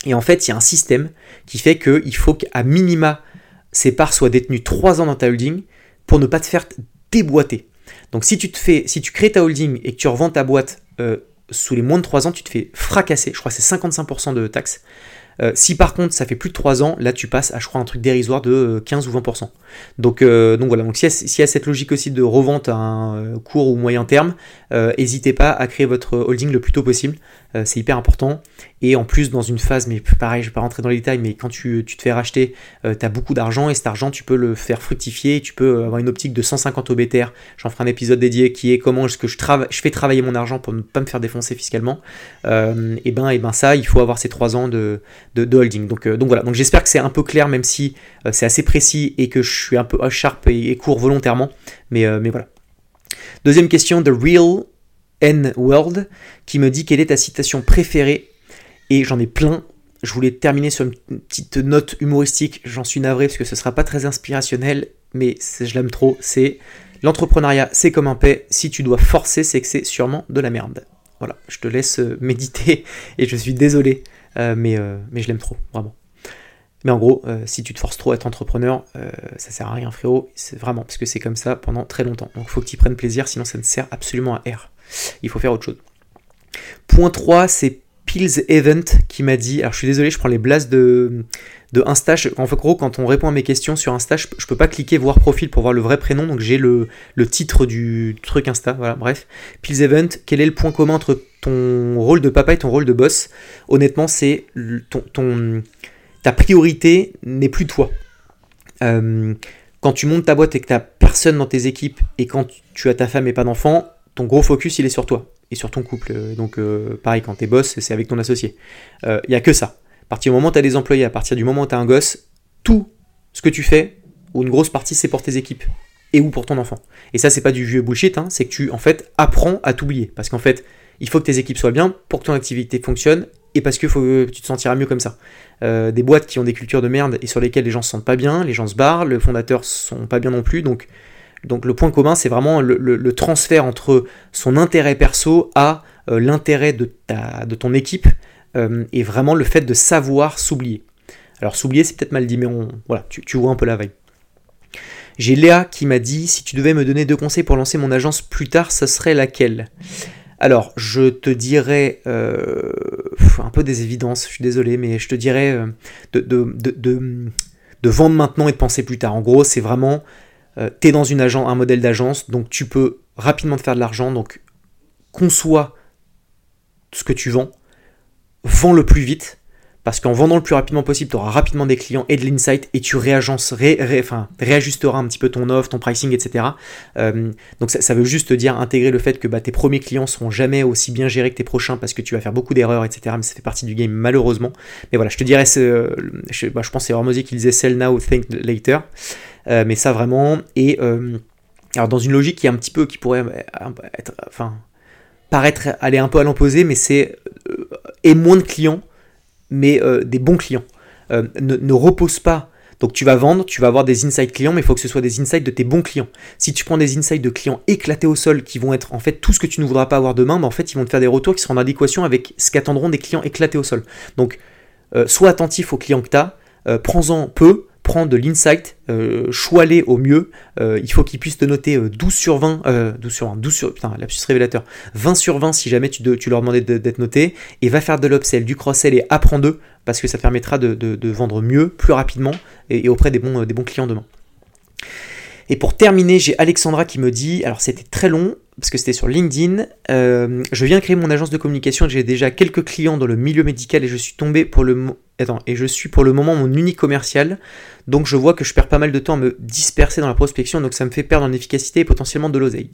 Et en fait il y a un système qui fait qu'il faut qu'à minima ces parts soient détenues 3 ans dans ta holding pour ne pas te faire déboîter. Donc si tu te fais, si tu crées ta holding et que tu revends ta boîte euh, sous les moins de 3 ans, tu te fais fracasser. Je crois que c'est 55% de taxes. Euh, si par contre ça fait plus de 3 ans, là tu passes à je crois un truc dérisoire de 15 euh, ou 20%. Donc, voilà, donc s'il y, a cette logique aussi de revente à un court ou moyen terme, n'hésitez pas à créer votre holding le plus tôt possible. Euh, c'est hyper important. Et en plus, dans une phase, mais pareil, je vais pas rentrer dans les détails, mais quand tu, te fais racheter, euh, tu as beaucoup d'argent et cet argent, tu peux le faire fructifier. Tu peux avoir une optique de 150 OBTR. J'en ferai un épisode dédié qui est comment je, fais travailler mon argent pour ne pas me faire défoncer fiscalement. Euh, et ben, et ben ça, il faut avoir ces 3 ans de, holding. Donc, donc voilà. Donc j'espère que c'est un peu clair, même si c'est assez précis et que je suis un peu sharp et, et court volontairement. Mais, mais voilà. Deuxième question, The Real N-World, qui me dit quelle est ta citation préférée. Et j'en ai plein. Je voulais terminer sur une petite note humoristique. J'en suis navré parce que ce sera pas très inspirationnel, mais je l'aime trop. C'est l'entrepreneuriat, c'est comme un paix. Si tu dois forcer, c'est que c'est sûrement de la merde. Voilà, je te laisse euh, méditer et je suis désolé, euh, mais, euh, mais je l'aime trop, vraiment. Mais en gros, si tu te forces trop à être entrepreneur, ça sert à rien, frérot. C'est vraiment parce que c'est comme ça pendant très longtemps. Donc, faut que tu prennes plaisir, sinon ça ne sert absolument à R. Il faut faire autre chose. Point 3, c'est Pills Event qui m'a dit, alors je suis désolé, je prends les blasts de, de Insta. En fait, gros, quand on répond à mes questions sur Insta, je, peux pas cliquer voir profil pour voir le vrai prénom, donc j'ai le, titre du truc Insta. Voilà, bref. Pills Event, quel est le point commun entre ton rôle de papa et ton rôle de boss? Honnêtement, c'est ton, ta priorité n'est plus toi. Euh, quand tu montes ta boîte et que tu personne dans tes équipes et quand tu as ta femme et pas d'enfant, ton gros focus, il est sur toi et sur ton couple. Donc, euh, pareil, quand t'es boss, c'est avec ton associé. Il euh, n'y a que ça. À partir du moment où tu as des employés, à partir du moment où tu as un gosse, tout ce que tu fais, ou une grosse partie, c'est pour tes équipes et ou pour ton enfant. Et ça, c'est pas du vieux bullshit, hein, c'est que tu, en fait, apprends à t'oublier. Parce qu'en fait, il faut que tes équipes soient bien pour que ton activité fonctionne et parce que tu te sentiras mieux comme ça. Euh, des boîtes qui ont des cultures de merde et sur lesquelles les gens se sentent pas bien, les gens se barrent, les fondateurs sont pas bien non plus, donc donc le point commun, c'est vraiment le, transfert entre son intérêt perso à euh, l'intérêt de, de ton équipe euh, et vraiment le fait de savoir s'oublier. Alors s'oublier, c'est peut-être mal dit, mais on, voilà, tu, vois un peu la veille. J'ai Léa qui m'a dit si tu devais me donner deux conseils pour lancer mon agence plus tard, ce serait laquelle? Alors, je te dirais euh, un peu des évidences, je suis désolé, mais je te dirais de, de, vendre maintenant et de penser plus tard. En gros, c'est vraiment euh, tu es dans une un modèle d'agence, donc tu peux rapidement te faire de l'argent, donc conçois ce que tu vends, vends le plus vite, parce qu'en vendant le plus rapidement possible, tu auras rapidement des clients et de l'insight et tu réagences, enfin, réajusteras un petit peu ton offre, ton pricing, etc. Euh, donc ça, veut juste dire intégrer le fait que bah, tes premiers clients seront jamais aussi bien gérés que tes prochains parce que tu vas faire beaucoup d'erreurs, etc. Mais ça fait partie du game malheureusement. Mais voilà, je te dirais, je, bah, je pense que c'est Hormozy qui disait sell now, think later. Euh, mais ça vraiment. Et euh, alors dans une logique qui est un petit peu, qui pourrait être, enfin, paraître aller un peu à l'imposer, mais c'est et moins de clients mais euh, des bons clients. Euh, ne, repose pas. Donc tu vas vendre, tu vas avoir des insights clients, mais il faut que ce soit des insights de tes bons clients. Si tu prends des insights de clients éclatés au sol qui vont être en fait tout ce que tu ne voudras pas avoir demain, mais en fait ils vont te faire des retours qui seront en adéquation avec ce qu'attendront des clients éclatés au sol. Donc euh, sois attentif aux clients que tu as, prends-en peu, prends de l'insight, euh, choisis-les au mieux. Euh, il faut qu'ils puissent te noter 12 sur 20, 12 sur 20, 12 sur, putain, lapsus révélateur, 20 sur 20 si jamais tu, leur demandais d'être noté, et va faire de l'upsell, du cross-sell et apprends d'eux, parce que ça te permettra de, vendre mieux, plus rapidement, et, auprès des bons clients demain. Et pour terminer, j'ai Alexandra qui me dit, alors c'était très long, parce que c'était sur LinkedIn, euh, je viens créer mon agence de communication, j'ai déjà quelques clients dans le milieu médical et je suis tombé pour le Attends, et je suis pour le moment mon unique commercial, donc je vois que je perds pas mal de temps à me disperser dans la prospection, donc ça me fait perdre en efficacité et potentiellement de l'oseille.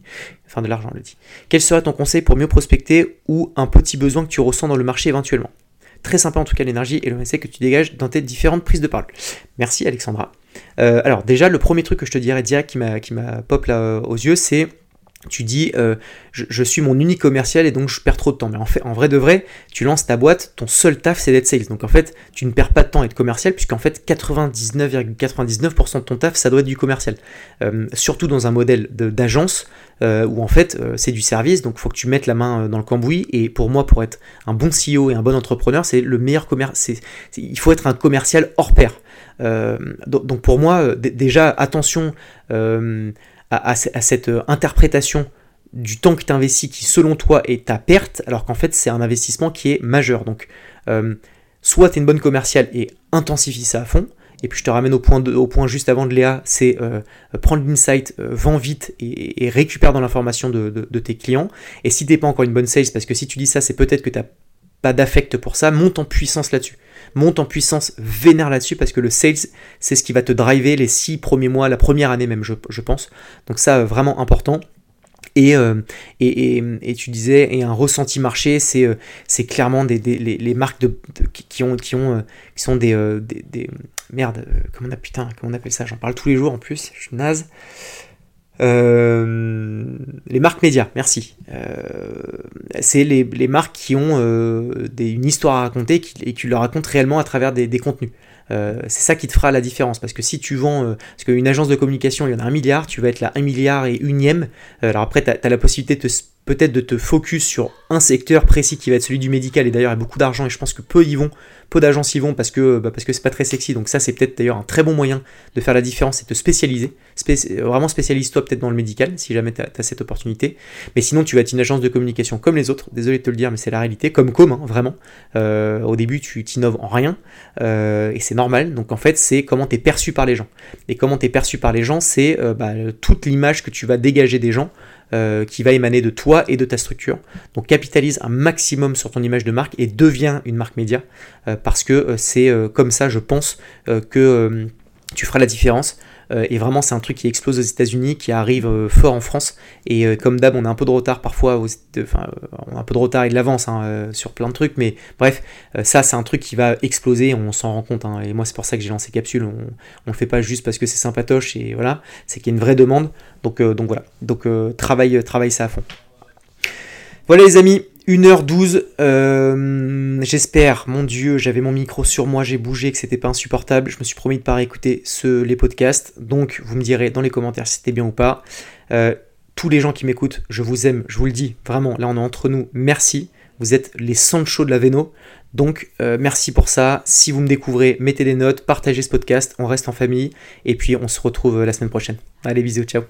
Enfin de l'argent, on le dit. Quel serait ton conseil pour mieux prospecter ou un petit besoin que tu ressens dans le marché éventuellement? Très sympa en tout cas l'énergie et le message que tu dégages dans tes différentes prises de parole. Merci Alexandra. Euh, alors déjà, le premier truc que je te dirais direct qui m'a, qui m'a pop là euh, aux yeux, c'est tu dis euh, je, suis mon unique commercial et donc je perds trop de temps. Mais en fait, en vrai de vrai, tu lances ta boîte, ton seul taf c'est d'être sales. Donc en fait, tu ne perds pas de temps à être commercial puisqu'en fait 99,99% de ton taf ça doit être du commercial. surtout dans un modèle d'agence où en fait c'est du service, donc il faut que tu mettes la main dans le cambouis. Et pour moi, pour être un bon CEO et un bon entrepreneur, c'est le meilleur commerce. Il faut être un commercial hors pair. Euh, donc, pour moi, euh, déjà, attention euh, à, cette interprétation du temps que tu investis qui, selon toi, est ta perte, alors qu'en fait, c'est un investissement qui est majeur. Donc, soit tu es une bonne commerciale et intensifie ça à fond, et puis je te ramène au point, juste avant de Léa, c'est prendre l'insight, vends vite et, récupère dans l'information de, de, tes clients. Et si tu n'es pas encore une bonne sales, parce que si tu dis ça, c'est peut-être que tu n'as pas d'affect pour ça, monte en puissance là-dessus monte en puissance vénère là-dessus parce que le sales, c'est ce qui va te driver les six premiers mois, la première année même, je, pense. Donc ça, euh, vraiment important. Euh, et, et, tu disais, et un ressenti marché, c'est euh, clairement des, les, marques de, qui, ont, qui, ont, qui sont des, des, Merde, comment on, a, putain, comment on appelle ça? J'en parle tous les jours en plus, je suis naze. Euh, les marques médias, merci. Euh, c'est les, marques qui ont euh, une histoire à raconter et qui, le racontent réellement à travers des, contenus. c'est ça qui te fera la différence. Parce que si tu vends, parce qu'une agence de communication, il y en a un milliard, tu vas être là un milliard et unième. alors après, tu as, la possibilité de peut-être de te focus sur un secteur précis qui va être celui du médical. Et d'ailleurs, il y a beaucoup d'argent et je pense que peu y vont peu d'agences y vont parce que bah, parce c'est pas très sexy. Donc ça, c'est peut-être d'ailleurs un très bon moyen de faire la différence et de te spécialiser. vraiment spécialise-toi peut-être dans le médical si jamais tu as, cette opportunité. Mais sinon, tu vas être une agence de communication comme les autres. Désolé de te le dire, mais c'est la réalité. Comme commun, vraiment. Euh, au début, tu t'innoves en rien euh, et c'est normal. Donc en fait, c'est comment tu es perçu par les gens. Et comment tu es perçu par les gens, c'est euh, bah, toute l'image que tu vas dégager des gens. Qui va émaner de toi et de ta structure. Donc capitalise un maximum sur ton image de marque et deviens une marque média parce que euh, c'est euh, comme ça, je pense, euh, que tu feras la différence. Et vraiment, c'est un truc qui explose aux États-Unis, qui arrive fort en France. Et comme d'hab, on a un peu de retard parfois, enfin, on a un peu de retard et de l'avance hein, sur plein de trucs. Mais bref, ça, c'est un truc qui va exploser, on s'en rend compte. Hein. et moi, c'est pour ça que j'ai lancé Capsule. On ne le fait pas juste parce que c'est sympatoche et voilà, c'est qu'il y a une vraie demande. Donc, donc voilà, donc travaille ça à fond. Voilà les amis, 1h12, euh, j'espère, mon Dieu, j'avais mon micro sur moi, j'ai bougé, que c'était pas insupportable. Je me suis promis de pas réécouter les podcasts, donc vous me direz dans les commentaires si c'était bien ou pas. Euh, tous les gens qui m'écoutent, je vous aime, je vous le dis, vraiment, là on est entre nous, merci. Vous êtes les Sancho de la Véno, donc euh, merci pour ça. Si vous me découvrez, mettez des notes, partagez ce podcast, on reste en famille, et puis on se retrouve la semaine prochaine. Allez, bisous, ciao.